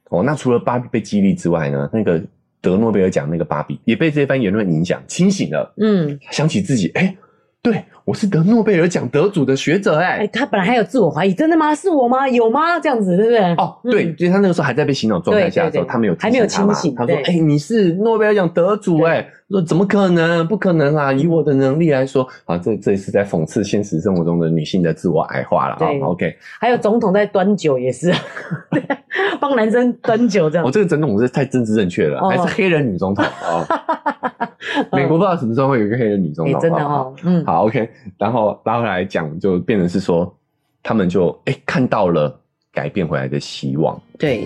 哦，那除了芭比被激励之外呢，那个。得诺贝尔奖那个芭比也被这番言论影响，清醒了。嗯，想起自己，哎、欸，对我是得诺贝尔奖得主的学者、欸，哎、欸，他本来还有自我怀疑，真的吗？是我吗？有吗？这样子，对不对？哦，对，嗯、就是他那个时候还在被洗脑状态下的时候，他没有，还没有清醒。他说，哎、欸，你是诺贝尔奖得主、欸，哎，说怎么可能？不可能啊！以我的能力来说，啊，这这是在讽刺现实生活中的女性的自我矮化了。啊，OK。还有总统在端酒也是，帮男生端酒这样。我、哦、这个总统是太政治正确了，哦、还是黑人女总统啊？哦、美国不知道什么时候会有一个黑人女总统，欸、真的哦。嗯，好，OK。然后拉回来讲，就变成是说，他们就哎、欸、看到了改变回来的希望。对。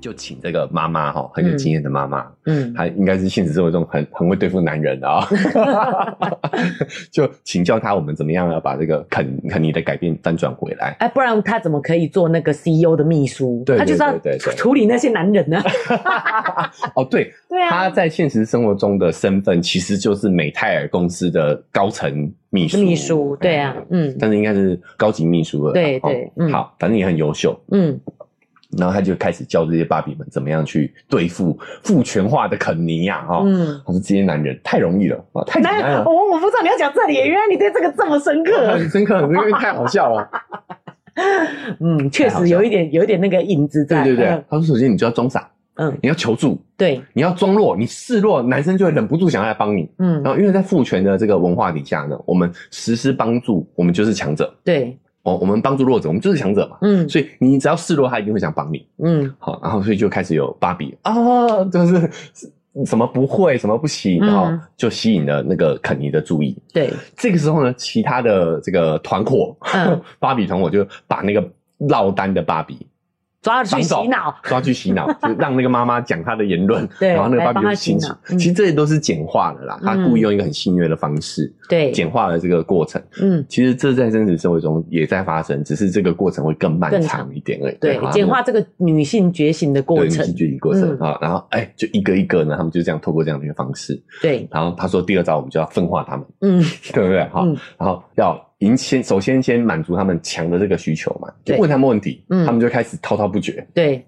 就请这个妈妈哈，很有经验的妈妈，嗯，她应该是现实生活中很很会对付男人的啊，就请教她我们怎么样要把这个肯肯尼的改变翻转回来，哎，不然她怎么可以做那个 CEO 的秘书？对，她就是要处理那些男人呢？哦，对，对啊，她在现实生活中的身份其实就是美泰尔公司的高层秘书，秘书，对啊，嗯，但是应该是高级秘书了，对对，好，反正也很优秀，嗯。然后他就开始教这些芭比们怎么样去对付父权化的肯尼呀，哈，嗯，他说这些男人太容易了啊，太简单了。我我不知道你要讲这里，原来你对这个这么深刻，很深刻，因为太好笑了。嗯，确实有一点，有一点那个影子在。对对对，他说首先你就要装傻，嗯，你要求助，对，你要装弱，你示弱，男生就会忍不住想要来帮你，嗯，然后因为在父权的这个文化底下呢，我们实施帮助，我们就是强者，对。哦，我们帮助弱者，我们就是强者嘛。嗯，所以你只要示弱，他一定会想帮你。嗯，好，然后所以就开始有芭比啊，就是 什么不会，什么不行，然后就吸引了那个肯尼的注意。对，这个时候呢，其他的这个团伙，芭比团伙就把那个落单的芭比。抓去洗脑，抓去洗脑，就让那个妈妈讲她的言论，对，然后那个爸比就心情。其实这些都是简化的啦，他故意用一个很戏谑的方式，对，简化了这个过程。嗯，其实这在真实生活中也在发生，只是这个过程会更漫长一点而已。对，简化这个女性觉醒的过程，女性觉醒过程啊。然后哎，就一个一个呢，他们就这样透过这样的一个方式。对，然后他说第二招我们就要分化他们，嗯，对不对？好，然后要。赢先，首先先满足他们强的这个需求嘛，就问他们问题，嗯，他们就开始滔滔不绝，对，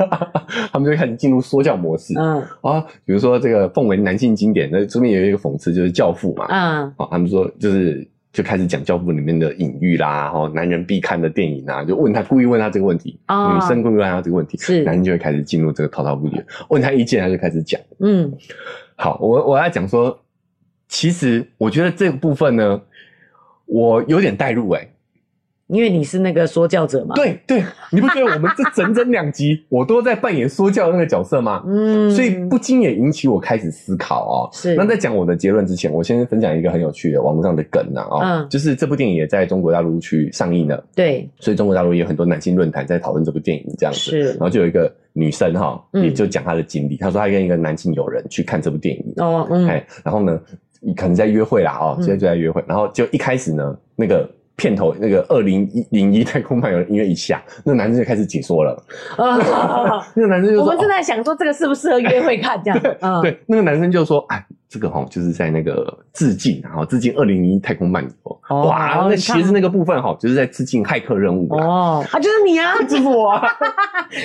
他们就开始进入说教模式，嗯，啊，比如说这个奉为男性经典，那这边有一个讽刺，就是《教父》嘛，嗯，啊，他们说就是就开始讲《教父》里面的隐喻啦，哈，男人必看的电影啊，就问他，故意问他这个问题，哦，女生故意问他这个问题，是，男人就会开始进入这个滔滔不绝，问他意见，他就开始讲，嗯，好，我我要讲说，其实我觉得这个部分呢。我有点代入诶、欸、因为你是那个说教者嘛。对对，你不觉得我们这整整两集 我都在扮演说教的那个角色吗？嗯，所以不禁也引起我开始思考哦。是。那在讲我的结论之前，我先分享一个很有趣的网络上的梗啊哦，嗯，就是这部电影也在中国大陆去上映了。对。所以中国大陆也有很多男性论坛在讨论这部电影这样子。是。然后就有一个女生哈，也就讲她的经历，她说她跟一个男性友人去看这部电影。哦，嗯。哎，然后呢？你可能在约会啦，哦，现在就在约会，嗯、然后就一开始呢，那个片头那个二零一零一 太空漫游的音乐一下，那个男生就开始解说了。啊 那个男生就说，我们正在想说这个适不适合约会看这样。对，嗯、对，那个男生就说，哎，这个哈就是在那个致敬，然后致敬二零零一太空漫游。哦、哇，那其实那个部分哈，就是在致敬骇客任务。哦，啊，就是你啊，就是我啊，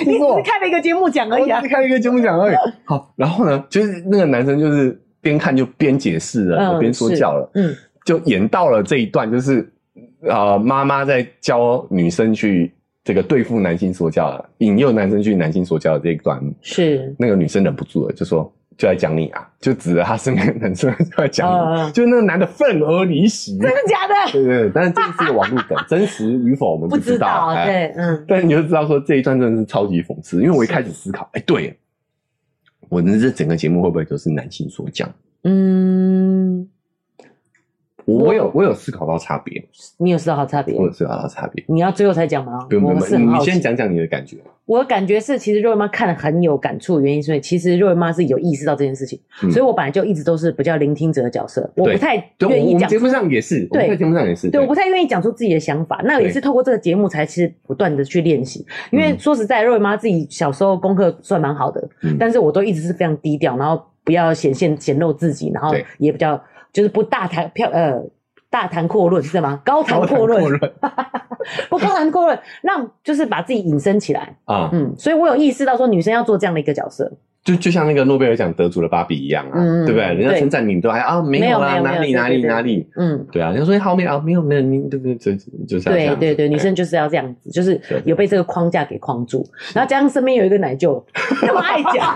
你只是开了一个节目讲而已啊，开了一个节目讲而已。好，然后呢，就是那个男生就是。边看就边解释了，边、嗯、说教了，嗯，就演到了这一段，就是呃，妈妈在教女生去这个对付男性说教了，引诱男生去男性说教的这一段，是。那个女生忍不住了，就说就在讲你啊，就指着他身边的男生就在讲你，嗯、就那个男的愤而离席，真的假的？对对对，但是这是个网络梗，真实与否我们不知道，不知道对，嗯，但是你就知道说这一段真的是超级讽刺，因为我一开始思考，哎对。我的这整个节目会不会都是男性所讲？嗯，我有我有思考到差别，你有思考到差别，我有思考到差别。你要最后才讲吗？不用不用，你先讲讲你的感觉。我的感觉是，其实肉圆妈看了很有感触的原因，所以其实肉圆妈是有意识到这件事情，所以我本来就一直都是比较聆听者的角色，我不太愿意讲。节目上也是，对，节目上也是，对，我不太愿意讲出自己的想法。那也是透过这个节目才其实不断的去练习，因为说实在，肉圆妈自己小时候功课算蛮好的，但是我都一直是非常低调，然后。不不要显现显露自己，然后也比较就是不大谈票呃大谈阔论是吗？高谈阔论，不高谈阔论，让就是把自己隐身起来啊，嗯，所以我有意识到说女生要做这样的一个角色。就就像那个诺贝尔奖得主的芭比一样啊，嗯、对不对？人家称赞你，都还啊没有啦，哪里哪里哪里，嗯，对啊，人家说好没有啊，没有没有，你对不对？就就这样。对对对，女生就是要这样子，就是有被这个框架给框住，然后加上身边有一个奶舅 那么爱讲。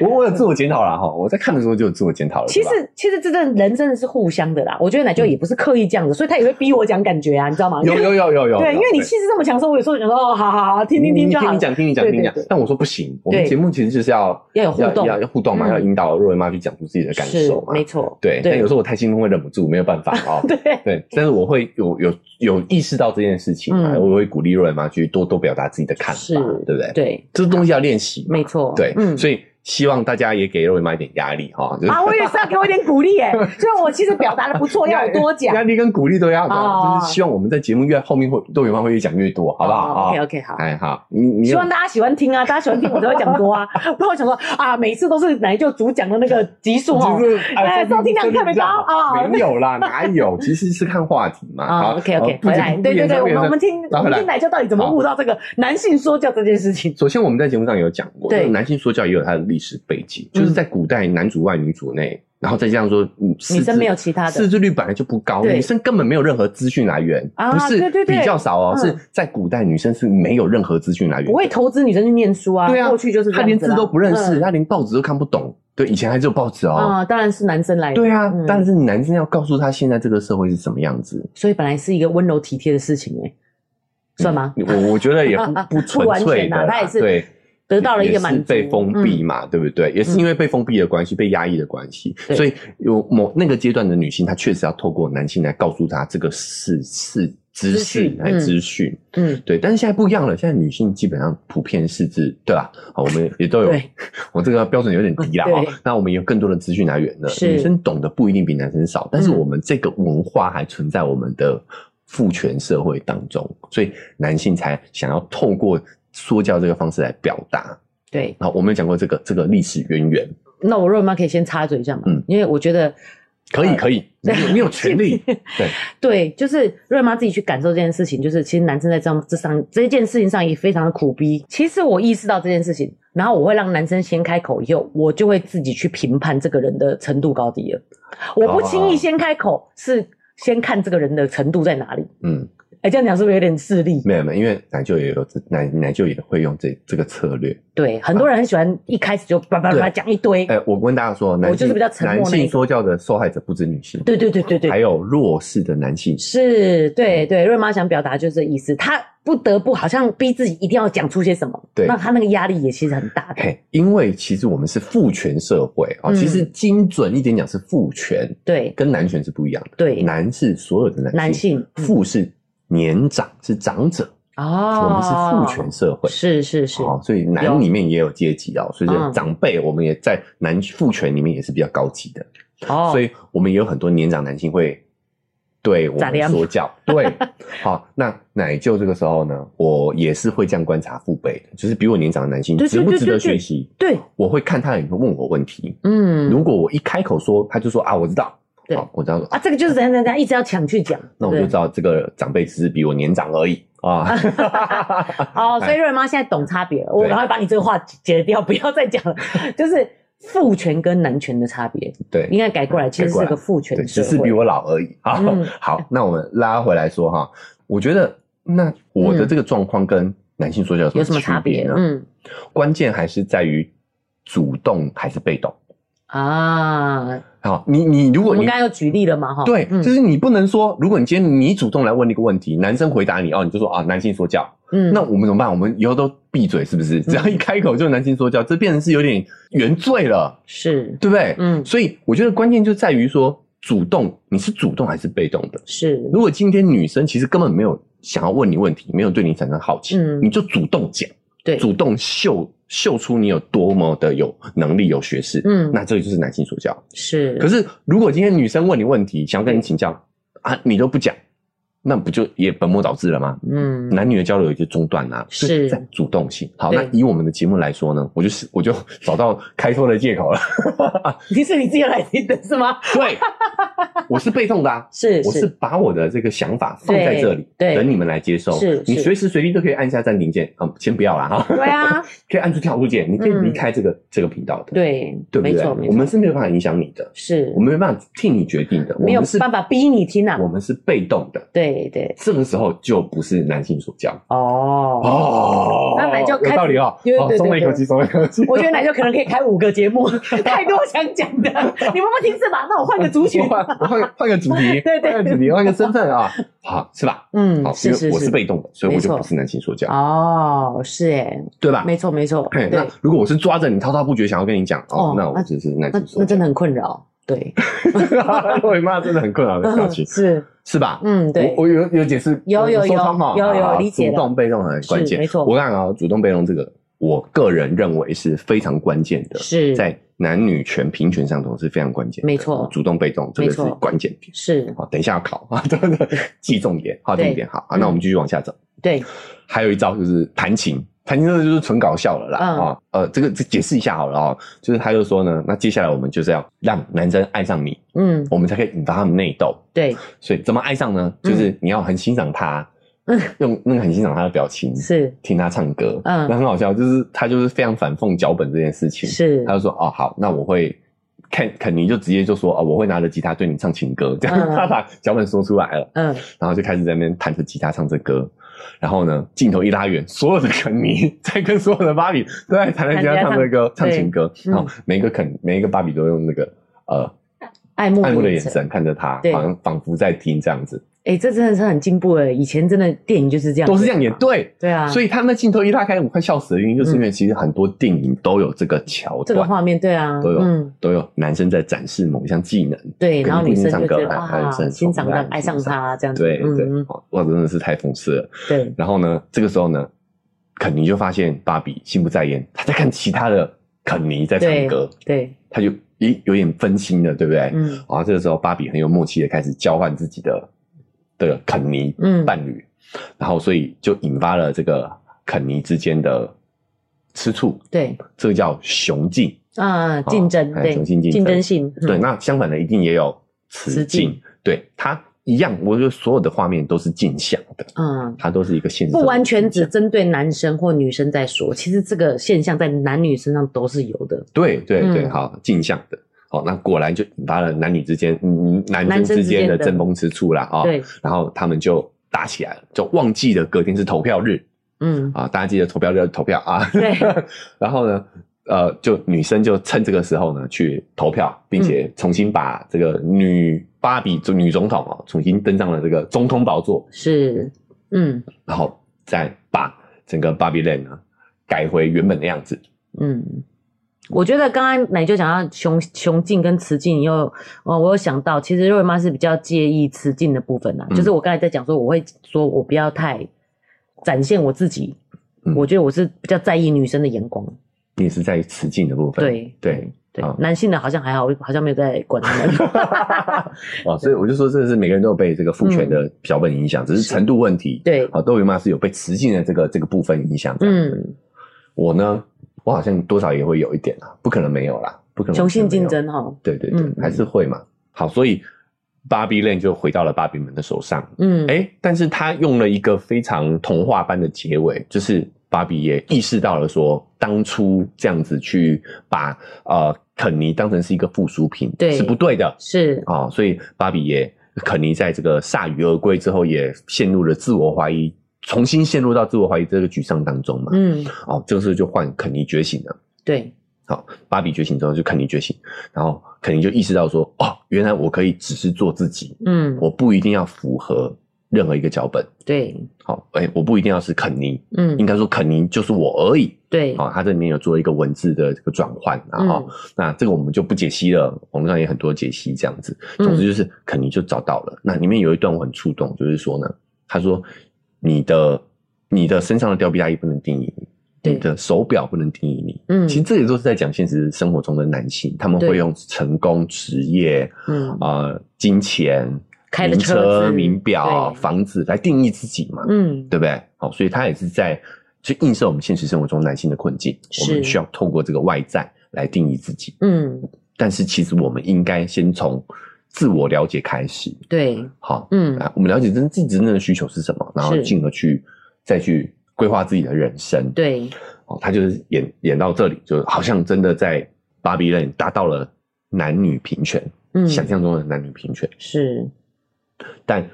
我我有自我检讨了哈，我在看的时候就有自我检讨了。其实其实这阵人真的是互相的啦，我觉得奶舅也不是刻意这样子，所以他也会逼我讲感觉啊，你知道吗？有有有有有。对，因为你气势这么强，所以我有时候想说哦，好好好，听听听就好。听你讲，听你讲，听你讲。但我说不行，我们节目其实就是要。要有互动，要要互动嘛，要引导若嬿妈去讲出自己的感受嘛，没错。对，但有时候我太兴奋会忍不住，没有办法哦。对对，但是我会有有有意识到这件事情，我会鼓励若嬿妈去多多表达自己的看法，对不对？对，这东西要练习，没错。对，所以。希望大家也给若嬿妈一点压力哈，啊，我也是要给我一点鼓励哎，就我其实表达的不错，要我多讲，压力跟鼓励都要，就是希望我们在节目越后面会若嬿妈会越讲越多，好不好？OK OK 好，哎好，你你希望大家喜欢听啊，大家喜欢听我都会讲多啊，不然我想说啊，每次都是奶就主讲的那个集数哈，哎收听量特别高啊，没有啦，哪有？其实是看话题嘛。好 OK OK 回来，对对对，我们我们听我们听奶就到底怎么悟到这个男性说教这件事情。首先我们在节目上有讲过，对，男性说教也有它的历史背景。就是在古代，男主外女主内，然后再加上说，女生没有其他的，识字率本来就不高，女生根本没有任何资讯来源，不是比较少哦，是在古代女生是没有任何资讯来源，不会投资女生去念书啊，对啊，过去就是她连字都不认识，她连报纸都看不懂，对，以前还只有报纸哦，啊，当然是男生来，对啊，但是男生要告诉她现在这个社会是什么样子，所以本来是一个温柔体贴的事情诶，算吗？我我觉得也不 不纯粹的，他也是对。得到了一个满足，也是被封闭嘛，嗯、对不对？也是因为被封闭的关系，嗯、被压抑的关系，所以有某那个阶段的女性，她确实要透过男性来告诉她这个是是资讯来资讯，嗯，对。但是现在不一样了，现在女性基本上普遍是指，对吧？好，我们也都有，我这个标准有点低啦，对。那我们有更多的资讯来源了，女生懂得不一定比男生少，但是我们这个文化还存在我们的父权社会当中，所以男性才想要透过。说教这个方式来表达，对，好，我们有讲过这个这个历史渊源。那我若嬿妈可以先插嘴一下嘛，嗯，因为我觉得可以可以，你有权利，对。对，就是若嬿妈自己去感受这件事情，就是其实男生在这样这上这件事情上也非常的苦逼。其实我意识到这件事情，然后我会让男生先开口，以后我就会自己去评判这个人的程度高低了。我不轻易先开口，是先看这个人的程度在哪里，嗯。哎，这样讲是不是有点势利？没有没有，因为奶舅也有奶奶舅也会用这这个策略。对，很多人很喜欢一开始就叭叭叭讲一堆。哎，我跟大家说，我就是比较沉默。男性说教的受害者不止女性，对对对对对，还有弱势的男性。是，对对，瑞妈想表达就是这意思，她不得不好像逼自己一定要讲出些什么，对，那她那个压力也其实很大的。因为其实我们是父权社会啊，其实精准一点讲是父权，对，跟男权是不一样的。对，男是所有的男性男性，父是。年长是长者哦，我们是父权社会，是是是，所以男里面也有阶级哦，所以长辈我们也在男父权里面也是比较高级的。哦，所以我们也有很多年长男性会对我们说教，对，好，那奶舅这个时候呢，我也是会这样观察父辈的，就是比我年长的男性值不值得学习？对，我会看他有没有问我问题，嗯，如果我一开口说，他就说啊，我知道。对，我知道啊，这个就是怎样怎样，一直要抢去讲，那我就知道这个长辈只是比我年长而已啊。哦，所以 若嬿妈现在懂差别了，我赶快把你这个话解掉，不要再讲了。就是父权跟男权的差别，对，应该改过来，其实是个父权，只是比我老而已。好，好，那我们拉回来说哈，我觉得那我的这个状况跟男性说教有什么差别呢？嗯，关键还是在于主动还是被动啊。好，你你如果你刚刚有举例了嘛？哈，对，就是你不能说，如果你今天你主动来问一个问题，男生回答你哦，你就说啊，男性说教，嗯，那我们怎么办？我们以后都闭嘴是不是？只要一开口就是男性说教，这变成是有点原罪了，是对不对？嗯，所以我觉得关键就在于说，主动你是主动还是被动的？是，如果今天女生其实根本没有想要问你问题，没有对你产生好奇，嗯，你就主动讲，对，主动秀。秀出你有多么的有能力、有学识，嗯，那这个就是男性所教。是，可是如果今天女生问你问题，想要跟你请教啊，你都不讲，那不就也本末倒置了吗？嗯，男女的交流也就中断了。是在主动性。好，那以我们的节目来说呢，我就是我就找到开脱的借口了。你是你自己来听的是吗？对，我是被动的啊。是，我是把我的这个想法放在这里，等你们来接受。是，你随时随地都可以按下暂停键。啊，先不要啦哈。对啊，可以按出跳出键，你可以离开这个这个频道的。对，对不对？我们是没有办法影响你的，是我们没办法替你决定的，没有办法逼你听啊。我们是被动的。对对对，这个时候就不是男性所教哦。哦，那奶就有道理哦，松了一口气，松了一口气。我觉得奶就可能可以开五个节目，太多想讲的，你们不听是吧？那我换个族群，我换我换换个主题，对对，换个主题，换个身份啊，好是吧？嗯，好，因为我是被动的，所以我就不是男性所教哦，是哎，对吧？没错没错。那如果我是抓着你滔滔不绝想要跟你讲哦，那我就是男性那真的很困扰。对，我妈真的很困扰的表情，是是吧？嗯，对，我有有解释，有有有有有理解，主动被动很关键，没错。我看啊，主动被动这个，我个人认为是非常关键的，是在男女权平权上头是非常关键，没错。主动被动这个是关键点，是。好，等一下要考 啊，对对，记重点，划重点。好，那我们继续往下走。对，还有一招就是弹琴。谈情说就是纯搞笑了啦，啊、嗯，呃，这个这解释一下好了啊，就是他就说呢，那接下来我们就是要让男生爱上你，嗯，我们才可以引发他们内斗，对，所以怎么爱上呢？就是你要很欣赏他，嗯，用那个很欣赏他的表情，是。听他唱歌，嗯，那很好笑，就是他就是非常反讽脚本这件事情，是，他就说哦好，那我会肯肯尼就直接就说哦，我会拿着吉他对你唱情歌，这样、嗯、他把脚本说出来了，嗯，然后就开始在那边弹着吉他唱着歌。然后呢，镜头一拉远，所有的肯尼在跟所有的芭比都在弹着吉他唱这歌，唱情歌。然后每一个肯，每一个芭比都用那个呃爱慕爱慕的眼神看着他，好像仿佛在听这样子。哎，这真的是很进步诶，以前真的电影就是这样，都是这样演，对对啊。所以他那镜头一拉开，我快笑死的原因，就是因为其实很多电影都有这个桥段，这个画面，对啊，都有都有男生在展示某一项技能，对，然后女生就觉得啊，欣赏他，爱上他这样子，对对，哇，真的是太讽刺了。对，然后呢，这个时候呢，肯尼就发现芭比心不在焉，他在看其他的肯尼在唱歌，对，他就咦有点分心了，对不对？嗯，然后这个时候芭比很有默契的开始交换自己的。的肯尼伴侣，嗯、然后所以就引发了这个肯尼之间的吃醋，对，这个叫雄竞。啊，竞争，对，雄竞竞争，争性，对。那相反的一定也有雌竞，对，它一样，我觉得所有的画面都是镜像的，嗯，它都是一个现象，不完全只针对男生或女生在说，其实这个现象在男女身上都是有的，对对对，好，镜像的。哦，那果然就引发了男女之间，嗯，男生之间的争风吃醋啦。啊。对，然后他们就打起来了，就忘记了隔天是投票日。嗯，啊，大家记得投票日要投票啊。对。然后呢，呃，就女生就趁这个时候呢去投票，并且重新把这个女芭比就女总统哦，重新登上了这个总统宝座。是，嗯。然后再把整个芭比 land 呢改回原本的样子。嗯。我觉得刚刚奶就讲到雄雄竞跟雌竞，又哦，我有想到，其实瑞妈是比较介意雌竞的部分呐。嗯、就是我刚才在讲说，我会说我不要太展现我自己，嗯、我觉得我是比较在意女生的眼光。你是在意雌竞的部分？对对对，男性的好像还好，好像没有在管他们。哦，所以我就说，这是每个人都有被这个父权的脚本影响，嗯、只是程度问题。对，啊，豆瑞妈是有被雌竞的这个这个部分影响。嗯，我呢？我好像多少也会有一点啊，不可能没有啦，不可能。雄性竞争哈，对对对，嗯、还是会嘛。好，所以芭比 Land 就回到了芭比们的手上。嗯，哎、欸，但是他用了一个非常童话般的结尾，就是芭比也意识到了说，当初这样子去把呃肯尼当成是一个附属品，对，是不对的。是啊、哦，所以芭比也肯尼在这个铩羽而归之后，也陷入了自我怀疑。重新陷入到自我怀疑这个沮丧当中嘛？嗯，哦，这个时候就换肯尼觉醒了。对，好，芭比觉醒之后就肯尼觉醒，然后肯尼就意识到说，哦，原来我可以只是做自己，嗯，我不一定要符合任何一个脚本。对，好，哎，我不一定要是肯尼，嗯，应该说肯尼就是我而已。对，好，他这里面有做一个文字的这个转换，然后那这个我们就不解析了，网络上也很多解析这样子。总之就是肯尼就找到了。那里面有一段我很触动，就是说呢，他说。你的你的身上的貂皮大衣不能定义你，你的手表不能定义你。嗯，其实这也都是在讲现实生活中的男性，他们会用成功、职业、嗯啊、呃、金钱开名车、名表、房子来定义自己嘛，嗯，对不对？好，所以他也是在去映射我们现实生活中男性的困境，是我们需要透过这个外在来定义自己。嗯，但是其实我们应该先从自我了解开始，对，好，嗯。啊，我们了解真自己真正的需求是什么，然后进而去再去规划自己的人生。对，哦，他就是演演到这里，就好像真的在巴比 Land 达到了男女平权，嗯，想象中的男女平权，是，但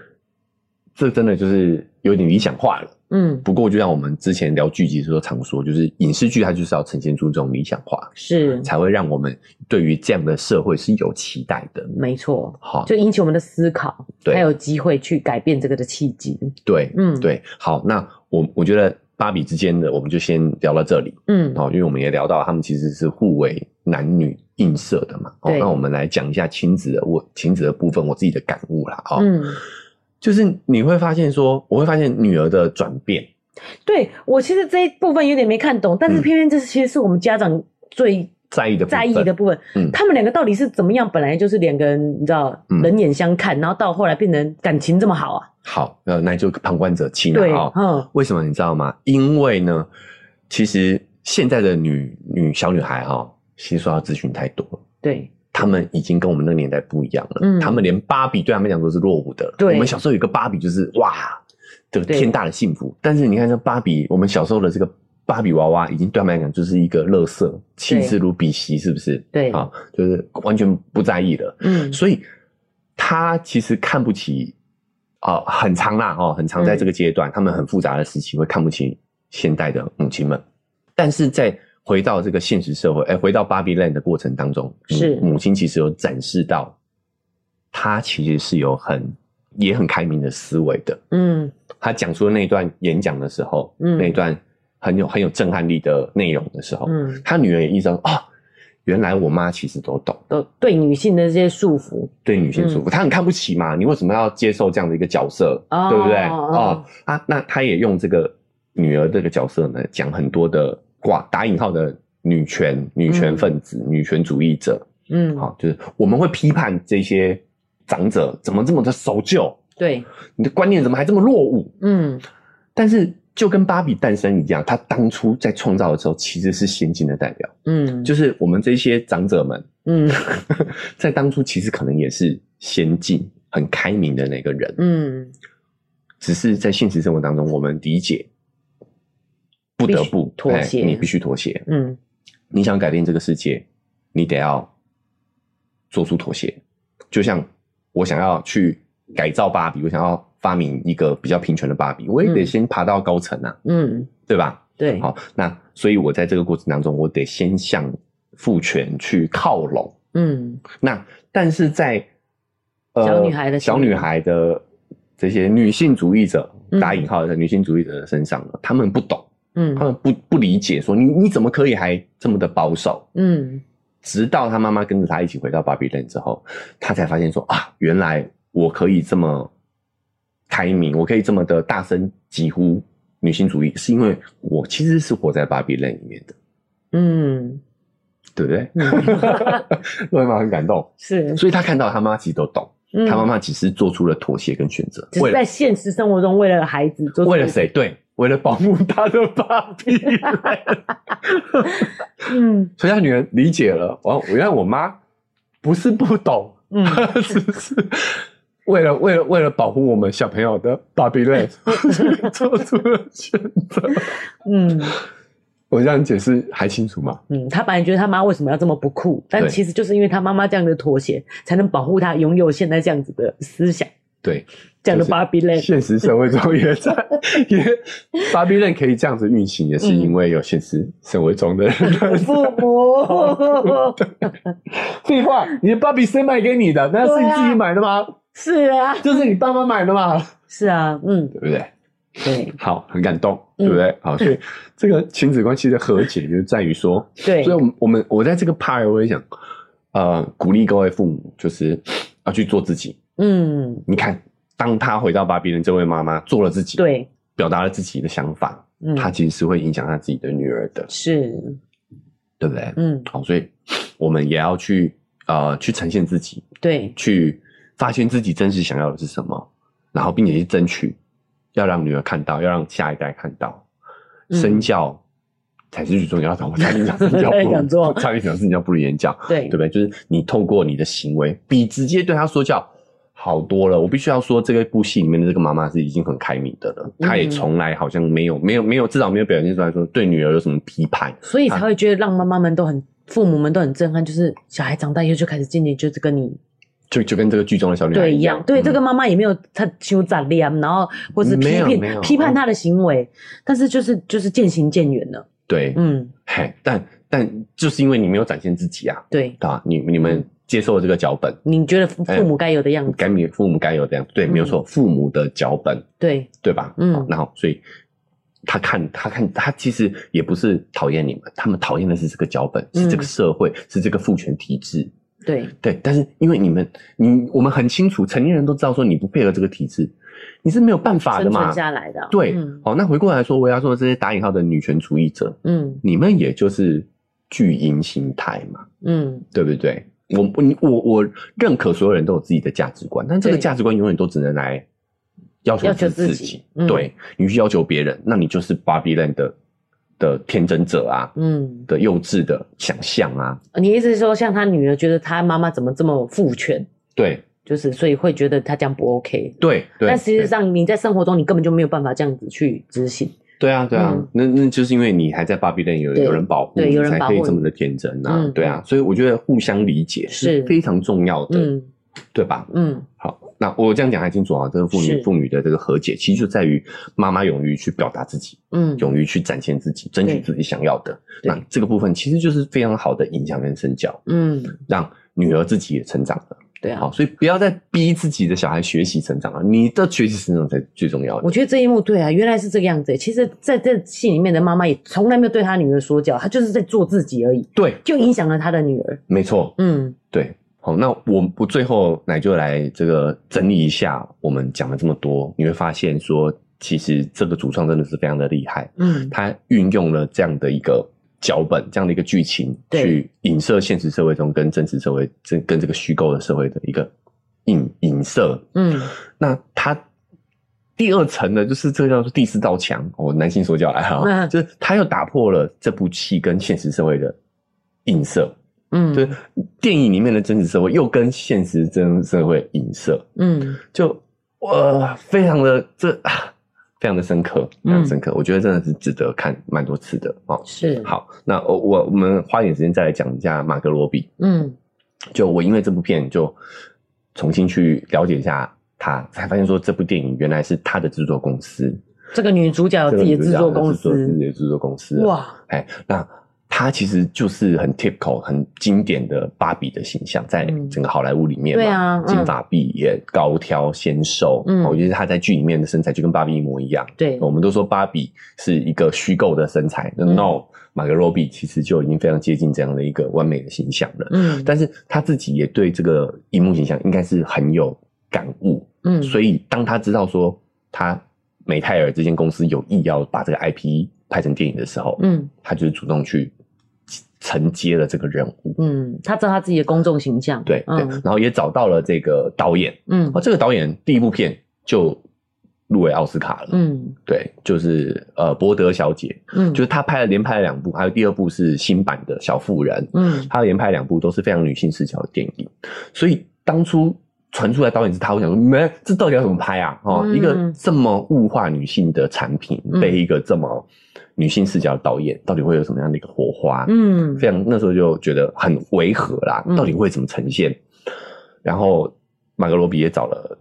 这真的就是有点理想化了。嗯，不过就像我们之前聊剧集的时候常说，就是影视剧它就是要呈现出这种理想化，是，才会让我们对于这样的社会是有期待的。没错，好，就引起我们的思考，对才有机会去改变这个的契机。对，嗯对，好，那我我觉得芭比之间的我们就先聊到这里。嗯，哦，因为我们也聊到他们其实是互为男女映射的嘛。哦，对那我们来讲一下亲子的我亲子的部分，我自己的感悟啦。哦，嗯，就是你会发现说，我会发现女儿的转变。对，我其实这一部分有点没看懂，但是偏偏这是其实是我们家长最在意的在意的部分。嗯他们两个到底是怎么样？本来就是两个人，你知道，嗯冷眼相看，然后到后来变成感情这么好啊？好，呃，那就旁观者清对，了啊。嗯，为什么你知道吗？因为呢，其实现在的女女小女孩哈，其实受到资讯太多了。对，他们已经跟我们那个年代不一样了。嗯他们连芭比对他们来讲都是落伍的。对我们小时候有一个芭比就是哇，这个对天大的幸福。但是你看这芭比，我们小时候的这个芭比娃娃，已经对他们来讲就是一个垃圾，弃之如敝屣，是不是？对啊，就是完全不在意了。嗯，所以他其实看不起啊、呃很长啦哦，很长，在这个阶段，他们很复杂的时期会看不起现代的母亲们，但是在回到这个现实社会，哎、回到芭比 land 的过程当中，是母母亲其实有展示到，她其实是有很也很开明的思维的。嗯，她讲出那段演讲的时候，嗯那段很有很有震撼力的内容的时候，嗯，她女儿也意识到啊、原来我妈其实都懂。都对女性的这些束缚，对女性束缚，她很看不起嘛，你为什么要接受这样的一个角色，哦对不对？哦哦，啊，那她也用这个女儿这个角色呢，讲很多的挂打引号的女权、女权分子、女权主义者，嗯，好、就是我们会批判这些长者怎么这么的守旧，对，你的观念怎么还这么落伍？嗯，但是就跟芭比诞生一样，她当初在创造的时候其实是先进的代表，嗯，就是我们这些长者们。嗯。在当初其实可能也是先进、很开明的那个人，嗯，只是在现实生活当中，我们理解不得不妥协。哎你必须妥协。嗯，你想改变这个世界，你得要做出妥协。就像我想要去改造芭比，我想要发明一个比较平权的芭比，我也得先爬到高层啊，嗯，对吧？对，好，那所以我在这个过程当中，我得先向父权去靠拢。嗯，那但是在呃小女孩的小女孩的这些女性主义者嗯。打引号的女性主义者的身上呢，他们不懂，嗯他，们不不理解，说你你怎么可以还这么的保守？嗯，直到他妈妈跟着他一起回到巴比 land 之后，他才发现说啊，原来我可以这么开明，我可以这么的大声疾呼女性主义，是因为我其实是活在巴比 land 里面的，嗯，对不对？嗯洛伊玛很感动，是，所以他看到他妈其实都懂。嗯他妈妈只是做出了妥协跟选择，只是在现实生活中，为了孩子做出，为了谁？对，为了保护他的芭比。嗯所以他女儿理解了，哦，原来我妈不是不懂，嗯，只是为了为了为了保护我们小朋友的芭比 land 做出了选择。嗯我这样解释还清楚吗？嗯，他本来觉得他妈为什么要这么不酷，但其实就是因为他妈妈这样的妥协，才能保护他拥有现在这样子的思想，对，这样的芭比 land。现实社会中也在，也芭比 land 可以这样子运行，也是因为有现实社会中的人。父母 废话，你的芭比谁买给你的？难道是你自己买的吗？是啊，就是你爸妈买的嘛，是啊，嗯，对不对？对好，很感动，嗯对不对？好，所以这个亲子关系的和解就在于说，对所以我们我们我在这个 part 我也想，呃，鼓励各位父母就是要去做自己。嗯，你看，当他回到巴比 land 这位妈妈做了自己，，对，表达了自己的想法，嗯，他其实是会影响他自己的女儿的，是，对不对？嗯，好，所以我们也要去呃去呈现自己，对，去发现自己真实想要的是什么，然后并且去争取，要让女儿看到，要让下一代看到，身教才是最重要的。我差点讲身教不 如，差点讲身教不如言教，对。对不对？就是你透过你的行为，比直接对他说教好多了。我必须要说，这个部戏里面的这个妈妈是已经很开明的了，她也从来好像没有没有没有，至少没有表现出来说对女儿有什么批判，所以才会觉得让妈妈们都很。父母们都很震撼，就是小孩长大以后就开始渐渐就是跟你，就就跟这个剧中的小女孩一样。对，这个妈妈也没有她羞杂脸，然后或是批评批判她的行为，但是就是就是渐行渐远了。对，嗯，嘿，但但就是因为你没有展现自己啊，对，啊，你你们接受了这个脚本，你觉得父母该有的样子，该你父母该有的样子，对，没有错，父母的脚本，对，对吧？嗯，然后所以。他看，他看，他其实也不是讨厌你们，他们讨厌的是这个脚本，是这个社会，嗯、是这个父权体制。对对，但是因为你们，你我们很清楚，成年人都知道说你不配合这个体制，你是没有办法的嘛。下来的。对，嗯、好，那回过来说，我要说这些打引号的女权主义者，嗯，你们也就是巨婴心态嘛，嗯，对不对？我我我我认可所有人都有自己的价值观，但这个价值观永远都只能来。要求自己，自己嗯、对，你去要求别人，那你就是 Barbie Land 的的天真者啊，嗯，的幼稚的想象啊。你意思是说，像他女儿觉得他妈妈怎么这么父权？对，就是所以会觉得他这样不 OK。对，对，但实际上你在生活中你根本就没有办法这样子去执行。对啊，对啊，嗯、那那就是因为你还在 Barbie Land 有有人保护，对，有人保护，才可以这么的天真啊。嗯、对啊，所以我觉得互相理解是非常重要的，嗯、对吧？嗯，好。那我这样讲还清楚啊，这个父女父女的这个和解，其实就在于妈妈勇于去表达自己，嗯，勇于去展现自己，争取自己想要的。那这个部分其实就是非常好的影响跟身教，嗯，让女儿自己也成长了。对啊，好，所以不要再逼自己的小孩学习成长了，你的学习成长才是最重要的。我觉得这一幕对啊，原来是这个样子。其实在这戏里面的妈妈也从来没有对她女儿说教，她就是在做自己而已。对，就影响了她的女儿。没错，嗯，对。好，那我我最后来就来这个整理一下，我们讲了这么多，你会发现说，其实这个主创真的是非常的厉害，嗯，他运用了这样的一个脚本，这样的一个剧情，去影射现实社会中跟真实社会，这跟这个虚构的社会的一个影影射，嗯，那它第二层呢，就是这个叫做第四道墙，哦，男性说教来哈，嗯、就是他又打破了这部戏跟现实社会的映射。嗯，就是电影里面的真实社会又跟现实真实社会影射，嗯，就呃非常的这非常的深刻，非常深刻，嗯、我觉得真的是值得看蛮多次的哦。是，好，那我我我们花一点时间再来讲一下马格罗比，嗯，就我因为这部片就重新去了解一下他，才发现说这部电影原来是他的制作公司，这个女主角有自己的制作公司，自己的制作公司，哇，哎，那。他其实就是很 typical、很经典的芭比的形象，在整个好莱坞里面嘛，对啊，金发碧眼、高挑纤瘦，嗯，我觉得他在剧里面的身材就跟芭比一模一样。对，我们都说芭比是一个虚构的身材，no，马格罗比其实就已经非常接近这样的一个完美的形象了。嗯，但是他自己也对这个荧幕形象应该是很有感悟，嗯，所以当他知道说他美泰尔这间公司有意要把这个 IP 拍成电影的时候，嗯，他就是主动去。承接了这个任务，嗯，他知道他自己的公众形象，对对，然后也找到了这个导演，嗯，哦，这个导演第一部片就入围奥斯卡了，嗯，对，就是呃，博德小姐，嗯，就是他拍了连拍了两部，还有第二部是新版的小妇人，嗯，他连拍两部都是非常女性视角的电影，所以当初传出来导演是他，我想说，没，这到底要怎么拍啊？哦，一个这么物化女性的产品，被一个这么。女性视角的导演到底会有什么样的一个火花？嗯，非常那时候就觉得很违和啦，到底会怎么呈现？嗯、然后马格罗比也找了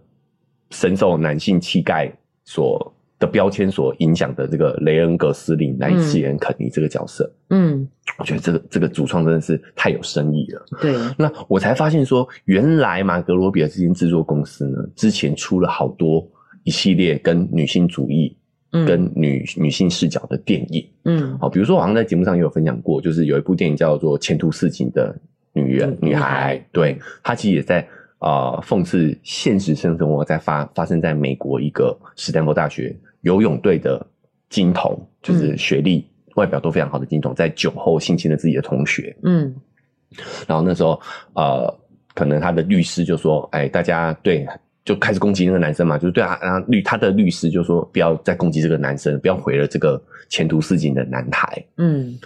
深受男性气概所的标签所影响的这个雷恩·格斯林来饰演肯尼这个角色。嗯，我觉得这个这个主创真的是太有深意了。对，那我才发现说，原来马格罗比的这间制作公司呢，之前出了好多一系列跟女性主义。跟女、嗯、女性视角的电影，嗯，好，比如说我好像在节目上也有分享过，就是有一部电影叫做《前途似锦的女人、嗯、女孩》对，她其实也在啊讽刺现实生活在发发生在美国一个史丹佛大学游泳队的金童，就是学历、外表都非常好的金童，在酒后性侵了自己的同学，嗯，然后那时候呃。可能他的律师就说，哎，大家对，就开始攻击那个男生嘛，就是对啊，然后律他的律师就说，不要再攻击这个男生，不要毁了这个前途似锦的男孩。嗯，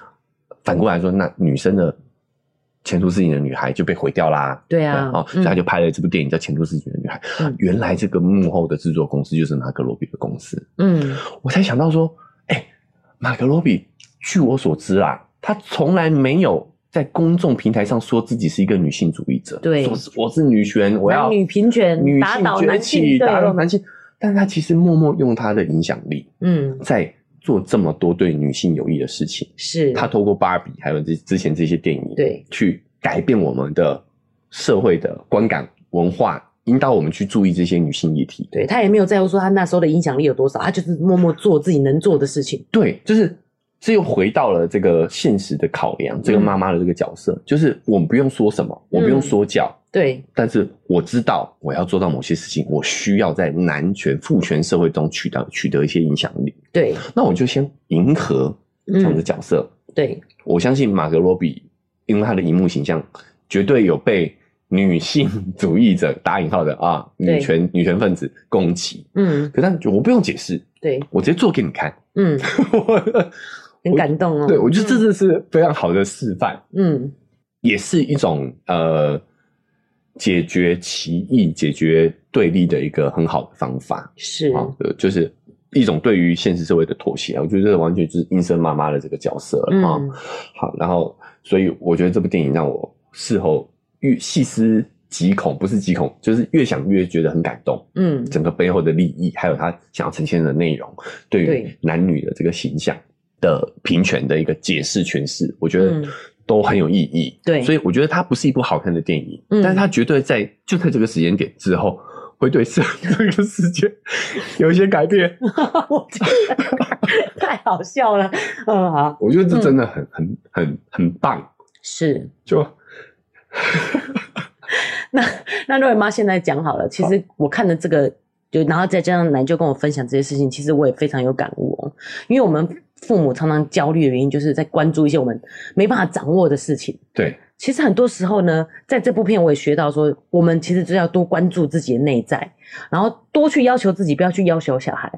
反过来说，那女生的前途似锦的女孩就被毁掉啦。对啊，哦，所以他就拍了这部电影叫《前途似锦的女孩》。嗯，原来这个幕后的制作公司就是马格罗比的公司。嗯，我才想到说，哎，马格罗比，据我所知啊，他从来没有。在公众平台上说自己是一个女性主义者，对，说是我是女权，我要女平权，女性崛起，打倒男性。但是他其实默默用他的影响力，嗯，在做这么多对女性有益的事情。是，他透过芭比还有这之前这些电影，对，去改变我们的社会的观感文化，引导我们去注意这些女性议题。对，他也没有在乎说他那时候的影响力有多少，他就是默默做自己能做的事情。对，就是。这又回到了这个现实的考量，嗯、这个妈妈的这个角色，就是我们不用说什么，我不用说教，嗯、对，但是我知道我要做到某些事情，我需要在男权父权社会中取得取得一些影响力，对，那我就先迎合这样的角色，嗯、对，我相信马格罗比，因为他的荧幕形象绝对有被女性主义者打引号的啊女权女权分子攻击，嗯，可但我不用解释，对，我直接做给你看，嗯。很感动哦，对，我觉得这次是非常好的示范，嗯，也是一种呃解决歧义、解决对立的一个很好的方法，是啊，就是一种对于现实社会的妥协。我觉得这完全就是阴森妈妈的这个角色了啊。嗯、好，然后所以我觉得这部电影让我事后越细思极恐，不是极恐，就是越想越觉得很感动。嗯，整个背后的利益，还有他想要呈现的内容，对于男女的这个形象。的平权的一个解释诠释，我觉得都很有意义。对，所以我觉得它不是一部好看的电影，但是它绝对在就在这个时间点之后，会对这这个世界 有一些改变。我觉得太好笑了，嗯，好，我觉得这真的很很很很棒。是，就 那那瑞妈现在讲好了，其实我看了这个，就然后再加上奶就跟我分享这些事情，其实我也非常有感悟哦，因为我们。父母常常焦虑的原因，就是在关注一些我们没办法掌握的事情。对，其实很多时候呢，在这部片我也学到说，我们其实就要多关注自己的内在，然后多去要求自己，不要去要求小孩。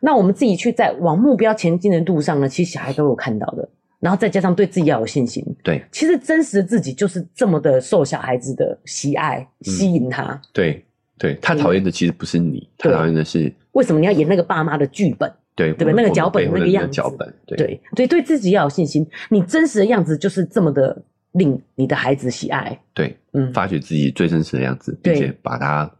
那我们自己去在往目标前进的路上呢，其实小孩都有看到的。然后再加上对自己要有信心。对，其实真实的自己就是这么的受小孩子的喜爱，吸引他。嗯、对，对他讨厌的其实不是你，他讨厌的是为什么你要演那个爸妈的剧本。对，对吧？那个脚本，那个样子，脚本，对对对，对自己要有信心。你真实的样子就是这么的令你的孩子喜爱。对，嗯，发掘自己最真实的样子，并且把它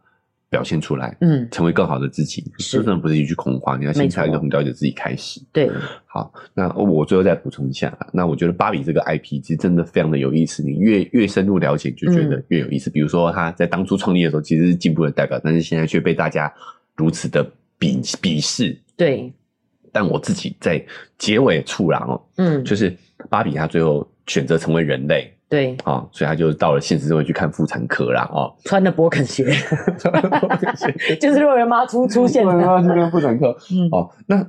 表现出来，嗯，成为更好的自己。是，真的不是一句空话，你要先从一个很了解自己开始。对，好，那我最后再补充一下，那我觉得芭比这个 IP 其实真的非常的有意思。你越越深入了解，就觉得越有意思。比如说，他在当初创立的时候其实是进步的代表，但是现在却被大家如此的鄙鄙视。对。但我自己在结尾处啦哦，嗯，就是芭比她最后选择成为人类，对，哦，所以她就到了现实社会去看妇产科啦，哦，穿的 勃肯鞋，穿的勃肯鞋，就是若人妈出 出现，若人妈去看妇产科，嗯，哦，那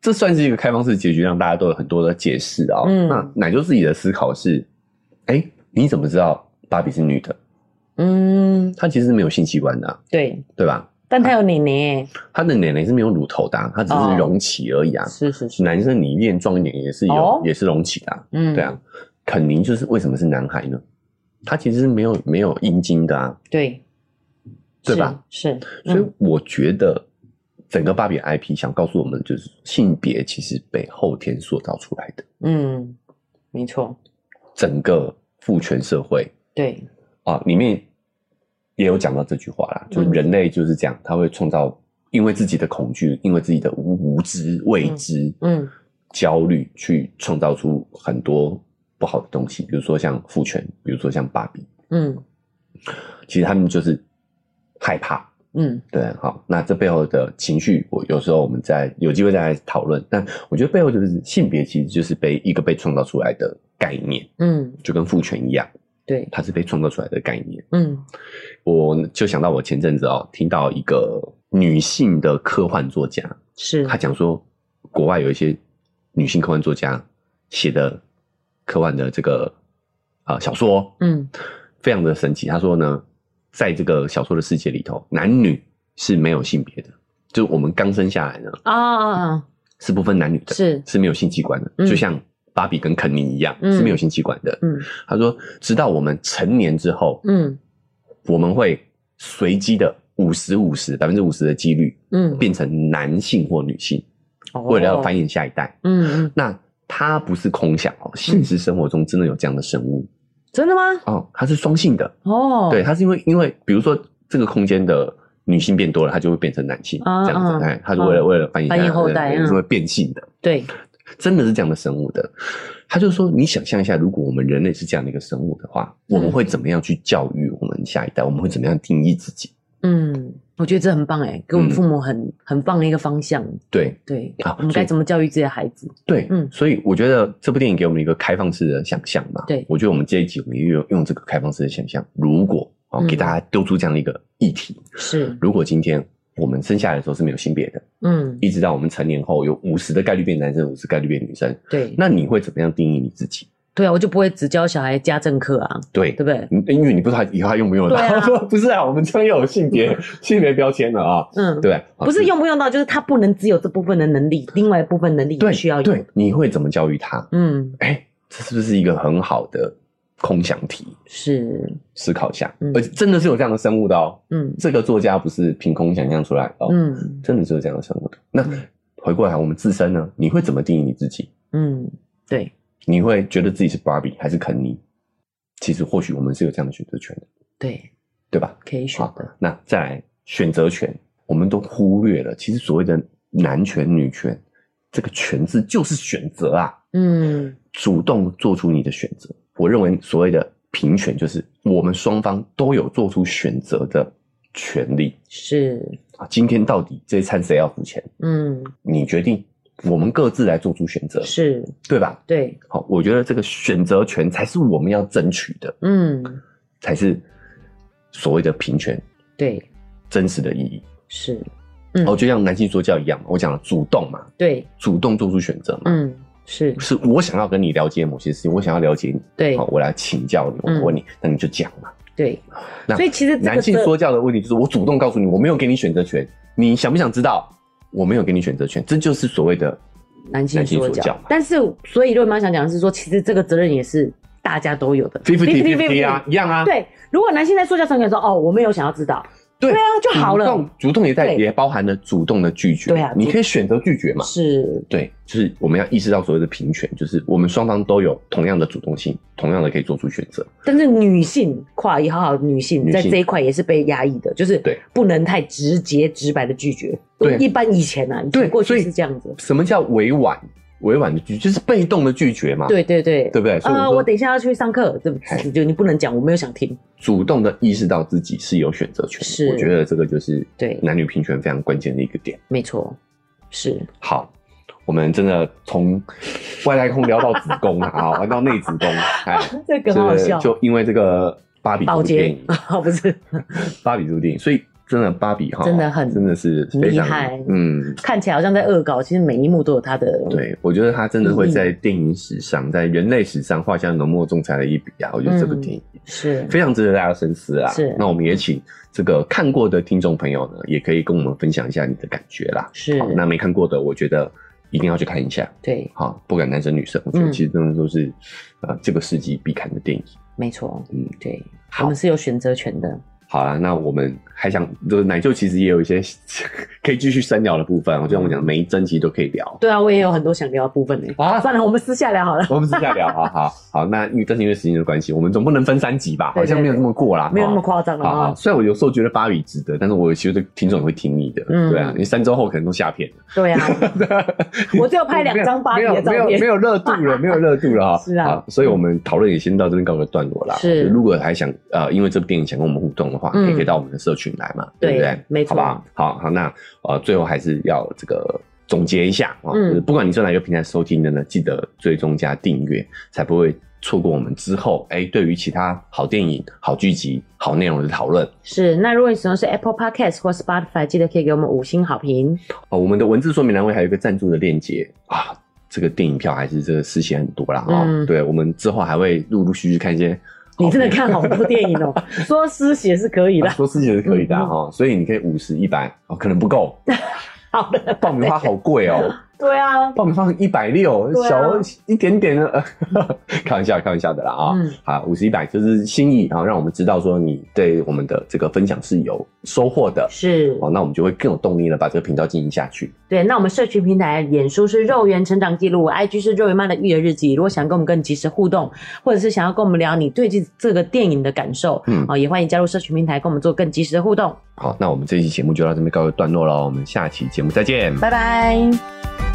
这算是一个开放式结局，让大家都有很多的解释啊，嗯，那奶就自己的思考是，哎，你怎么知道芭比是女的？嗯，她其实是没有性器官的，对，对吧？但他有奶奶，他的奶奶是没有乳头的，啊，他只是隆起而已啊。是是是，男生你练壮一点也是有，也是隆起的。嗯，对啊。肯尼就是为什么是男孩呢？他其实是没有没有阴茎的啊。对，对吧？是。所以我觉得整个芭比 IP 想告诉我们，就是性别其实被后天塑造出来的。嗯，没错。整个父权社会，对啊，里面。也有讲到这句话啦，就是人类就是这样，他会创造，因为自己的恐惧，因为自己的无无知、未知、嗯，焦虑，去创造出很多不好的东西，比如说像父权，比如说像芭比，嗯，其实他们就是害怕，嗯，对，好，那这背后的情绪，我有时候我们在有机会再来讨论。但我觉得背后就是性别，其实就是被一个被创造出来的概念，嗯，就跟父权一样。对，它是被创造出来的概念。嗯，我就想到我前阵子哦，听到一个女性的科幻作家，是。她讲说，国外有一些女性科幻作家写的科幻的这个啊、呃、小说，嗯，非常的神奇。她说呢，在这个小说的世界里头，男女是没有性别的，就我们刚生下来呢啊，是不分男女的，是。是没有性器官的，嗯、就像芭比跟肯尼一样、嗯、是没有性器官的。嗯，他说，直到我们成年之后，嗯，我们会随机的五十五十百分之五十的几率，嗯，变成男性或女性，嗯、为了要繁衍下一代。嗯，那它不是空想哦，现实生活中真的有这样的生物。真的吗？哦，它是双性的哦。对，它是因为因为比如说这个空间的女性变多了，它就会变成男性这样子。哎，它是为了为了繁衍后代，是会变性的。对，真的是这样的生物的。他就说，你想象一下，如果我们人类是这样的一个生物的话，我们会怎么样去教育我们下一代？我们会怎么样定义自己？嗯，我觉得这很棒诶，给我们父母很很棒的一个方向。对对，好，我们该怎么教育自己的孩子？对，嗯，所以我觉得这部电影给我们一个开放式的想象嘛。对，我觉得我们这一集我们用用这个开放式的想象，如果哦给大家丢出这样的一个议题，是，如果今天我们生下来的时候是没有性别的，嗯，一直到我们成年后有五十的概率变男生，五十概率变女生，对，那你会怎么样定义你自己？对啊，我就不会只教小孩家政课啊。对，对不对？因为你不知道以后他用不用到。啊，不是啊，我们这边有性别性别标签了啊。嗯，对，不是用不用到，就是他不能只有这部分的能力，另外一部分能力也需要有。对，你会怎么教育他？嗯，哎，这是不是一个很好的空想题？是，思考一下。而且真的是有这样的生物的哦。嗯，这个作家不是凭空想象出来的哦。嗯，真的是有这样的生物的。那回过来，我们自身呢？你会怎么定义你自己？嗯，对。你会觉得自己是芭比还是肯尼？其实或许我们是有这样的选择权的，对对吧？可以选的。那再来选择权，我们都忽略了。其实所谓的男权、女权，这个“权”字就是选择啊。嗯，主动做出你的选择。我认为所谓的平权，就是我们双方都有做出选择的权利。是啊，今天到底这一餐谁要付钱？嗯，你决定。我们各自来做出选择，是对吧？对，好，我觉得这个选择权才是我们要争取的，嗯，才是所谓的平权，对，真实的意义是，嗯，哦，就像男性说教一样，我讲了主动嘛，对，主动做出选择嘛，嗯，是，是我想要跟你了解某些事情，我想要了解你，对，好，我来请教你，我问你，那你就讲嘛，对，那所以其实男性说教的问题就是我主动告诉你，我没有给你选择权，你想不想知道？我没有给你选择权，这就是所谓的男性说教。但是，所以瑞妈想讲的是说，其实这个责任也是大家都有的，fifty-fifty 啊，一样啊。对，如果男性在说教上面说，哦，我没有想要知道。对啊，就好了。主动，主动也在，也包含了主动的拒绝。对啊，你可以选择拒绝嘛。是，对，就是我们要意识到所谓的平权，就是我们双方都有同样的主动性，同样的可以做出选择。但是女性，跨一好好女性在这一块也是被压抑的，就是对，不能太直接直白的拒绝。对，一般以前呢，对，过去是这样子。什么叫委婉？委婉的拒绝就是被动的拒绝嘛？对对对，对不对？啊，我等一下要去上课，对不起？就你不能讲，我没有想听。主动的意识到自己是有选择权，是我觉得这个就是对男女平权非常关键的一个点。没错，是好，我们真的从外太空聊到子宫啊，玩到内子宫，哎，这个很好笑，就因为这个芭比这部电影啊，不是芭比这部电影，所以。真的芭比哈，真的很真的是厉害，嗯，看起来好像在恶搞，其实每一幕都有他的。对，我觉得他真的会在电影史上，在人类史上画下浓墨重彩的一笔啊！我觉得这部电影是非常值得大家深思啊。是，那我们也请这个看过的听众朋友呢，也可以跟我们分享一下你的感觉啦。是，那没看过的，我觉得一定要去看一下。对，好，不管男生女生，我觉得其实真的都是呃这个世纪必看的电影。没错，嗯，对，我们是有选择权的。好了，那我们还想，就是奶舅其实也有一些 可以继续深聊的部分。我就像我讲，每一真集都可以聊。对啊，我也有很多想聊的部分呢。啊，算了，我们私下聊好了。我们私下聊，好好好。那因为这是因为时间的关系，我们总不能分三集吧？好像没有这么过啦，没有那么夸张啊。好，虽然我有时候觉得芭比值得，但是我其实听众也会听你的。嗯，对啊，你三周后可能都下片了。对啊，我只有拍两张芭比的照片，没有没有热度了，没有热度了哈。是啊，所以我们讨论也先到这边告个段落啦。是，如果还想呃，因为这部电影想跟我们互动的话，也可以到我们的。社群来嘛，对不对？没错，好不好？好好，那呃，最后还是要这个总结一下啊，嗯，不管你在哪个平台收听的呢，记得追踪加订阅，才不会错过我们之后哎，对于其他好电影、好剧集、好内容的讨论。是，那如果你使用是 Apple Podcast 或 Spotify，记得可以给我们五星好评。哦，我们的文字说明栏位还有一个赞助的链接啊，这个电影票还是这个实现很多啦啊，嗯，对，我们之后还会陆陆续续看一些。你真的看好多电影哦、喔，说失血是可以的，说失血是可以的哈、嗯，所以你可以五十一百哦，可能不够。好的，爆米花好贵哦、喔。对啊，爆米花一百六，小一点点的，开玩笑，开玩笑的啦啊、嗯！好，五十一百就是心意，然后让我们知道说你对我们的这个分享是有收获的，是哦，那我们就会更有动力了，把这个频道经营下去。对，那我们社群平台，脸书是肉圆成长记录，IG 是肉圆妈的育儿日记。如果想跟我们更及时互动，或者是想要跟我们聊你对这这个电影的感受，嗯，也欢迎加入社群平台，跟我们做更及时的互动。好，那我们这期节目就到这边告一段落了，我们下期节目再见，拜拜。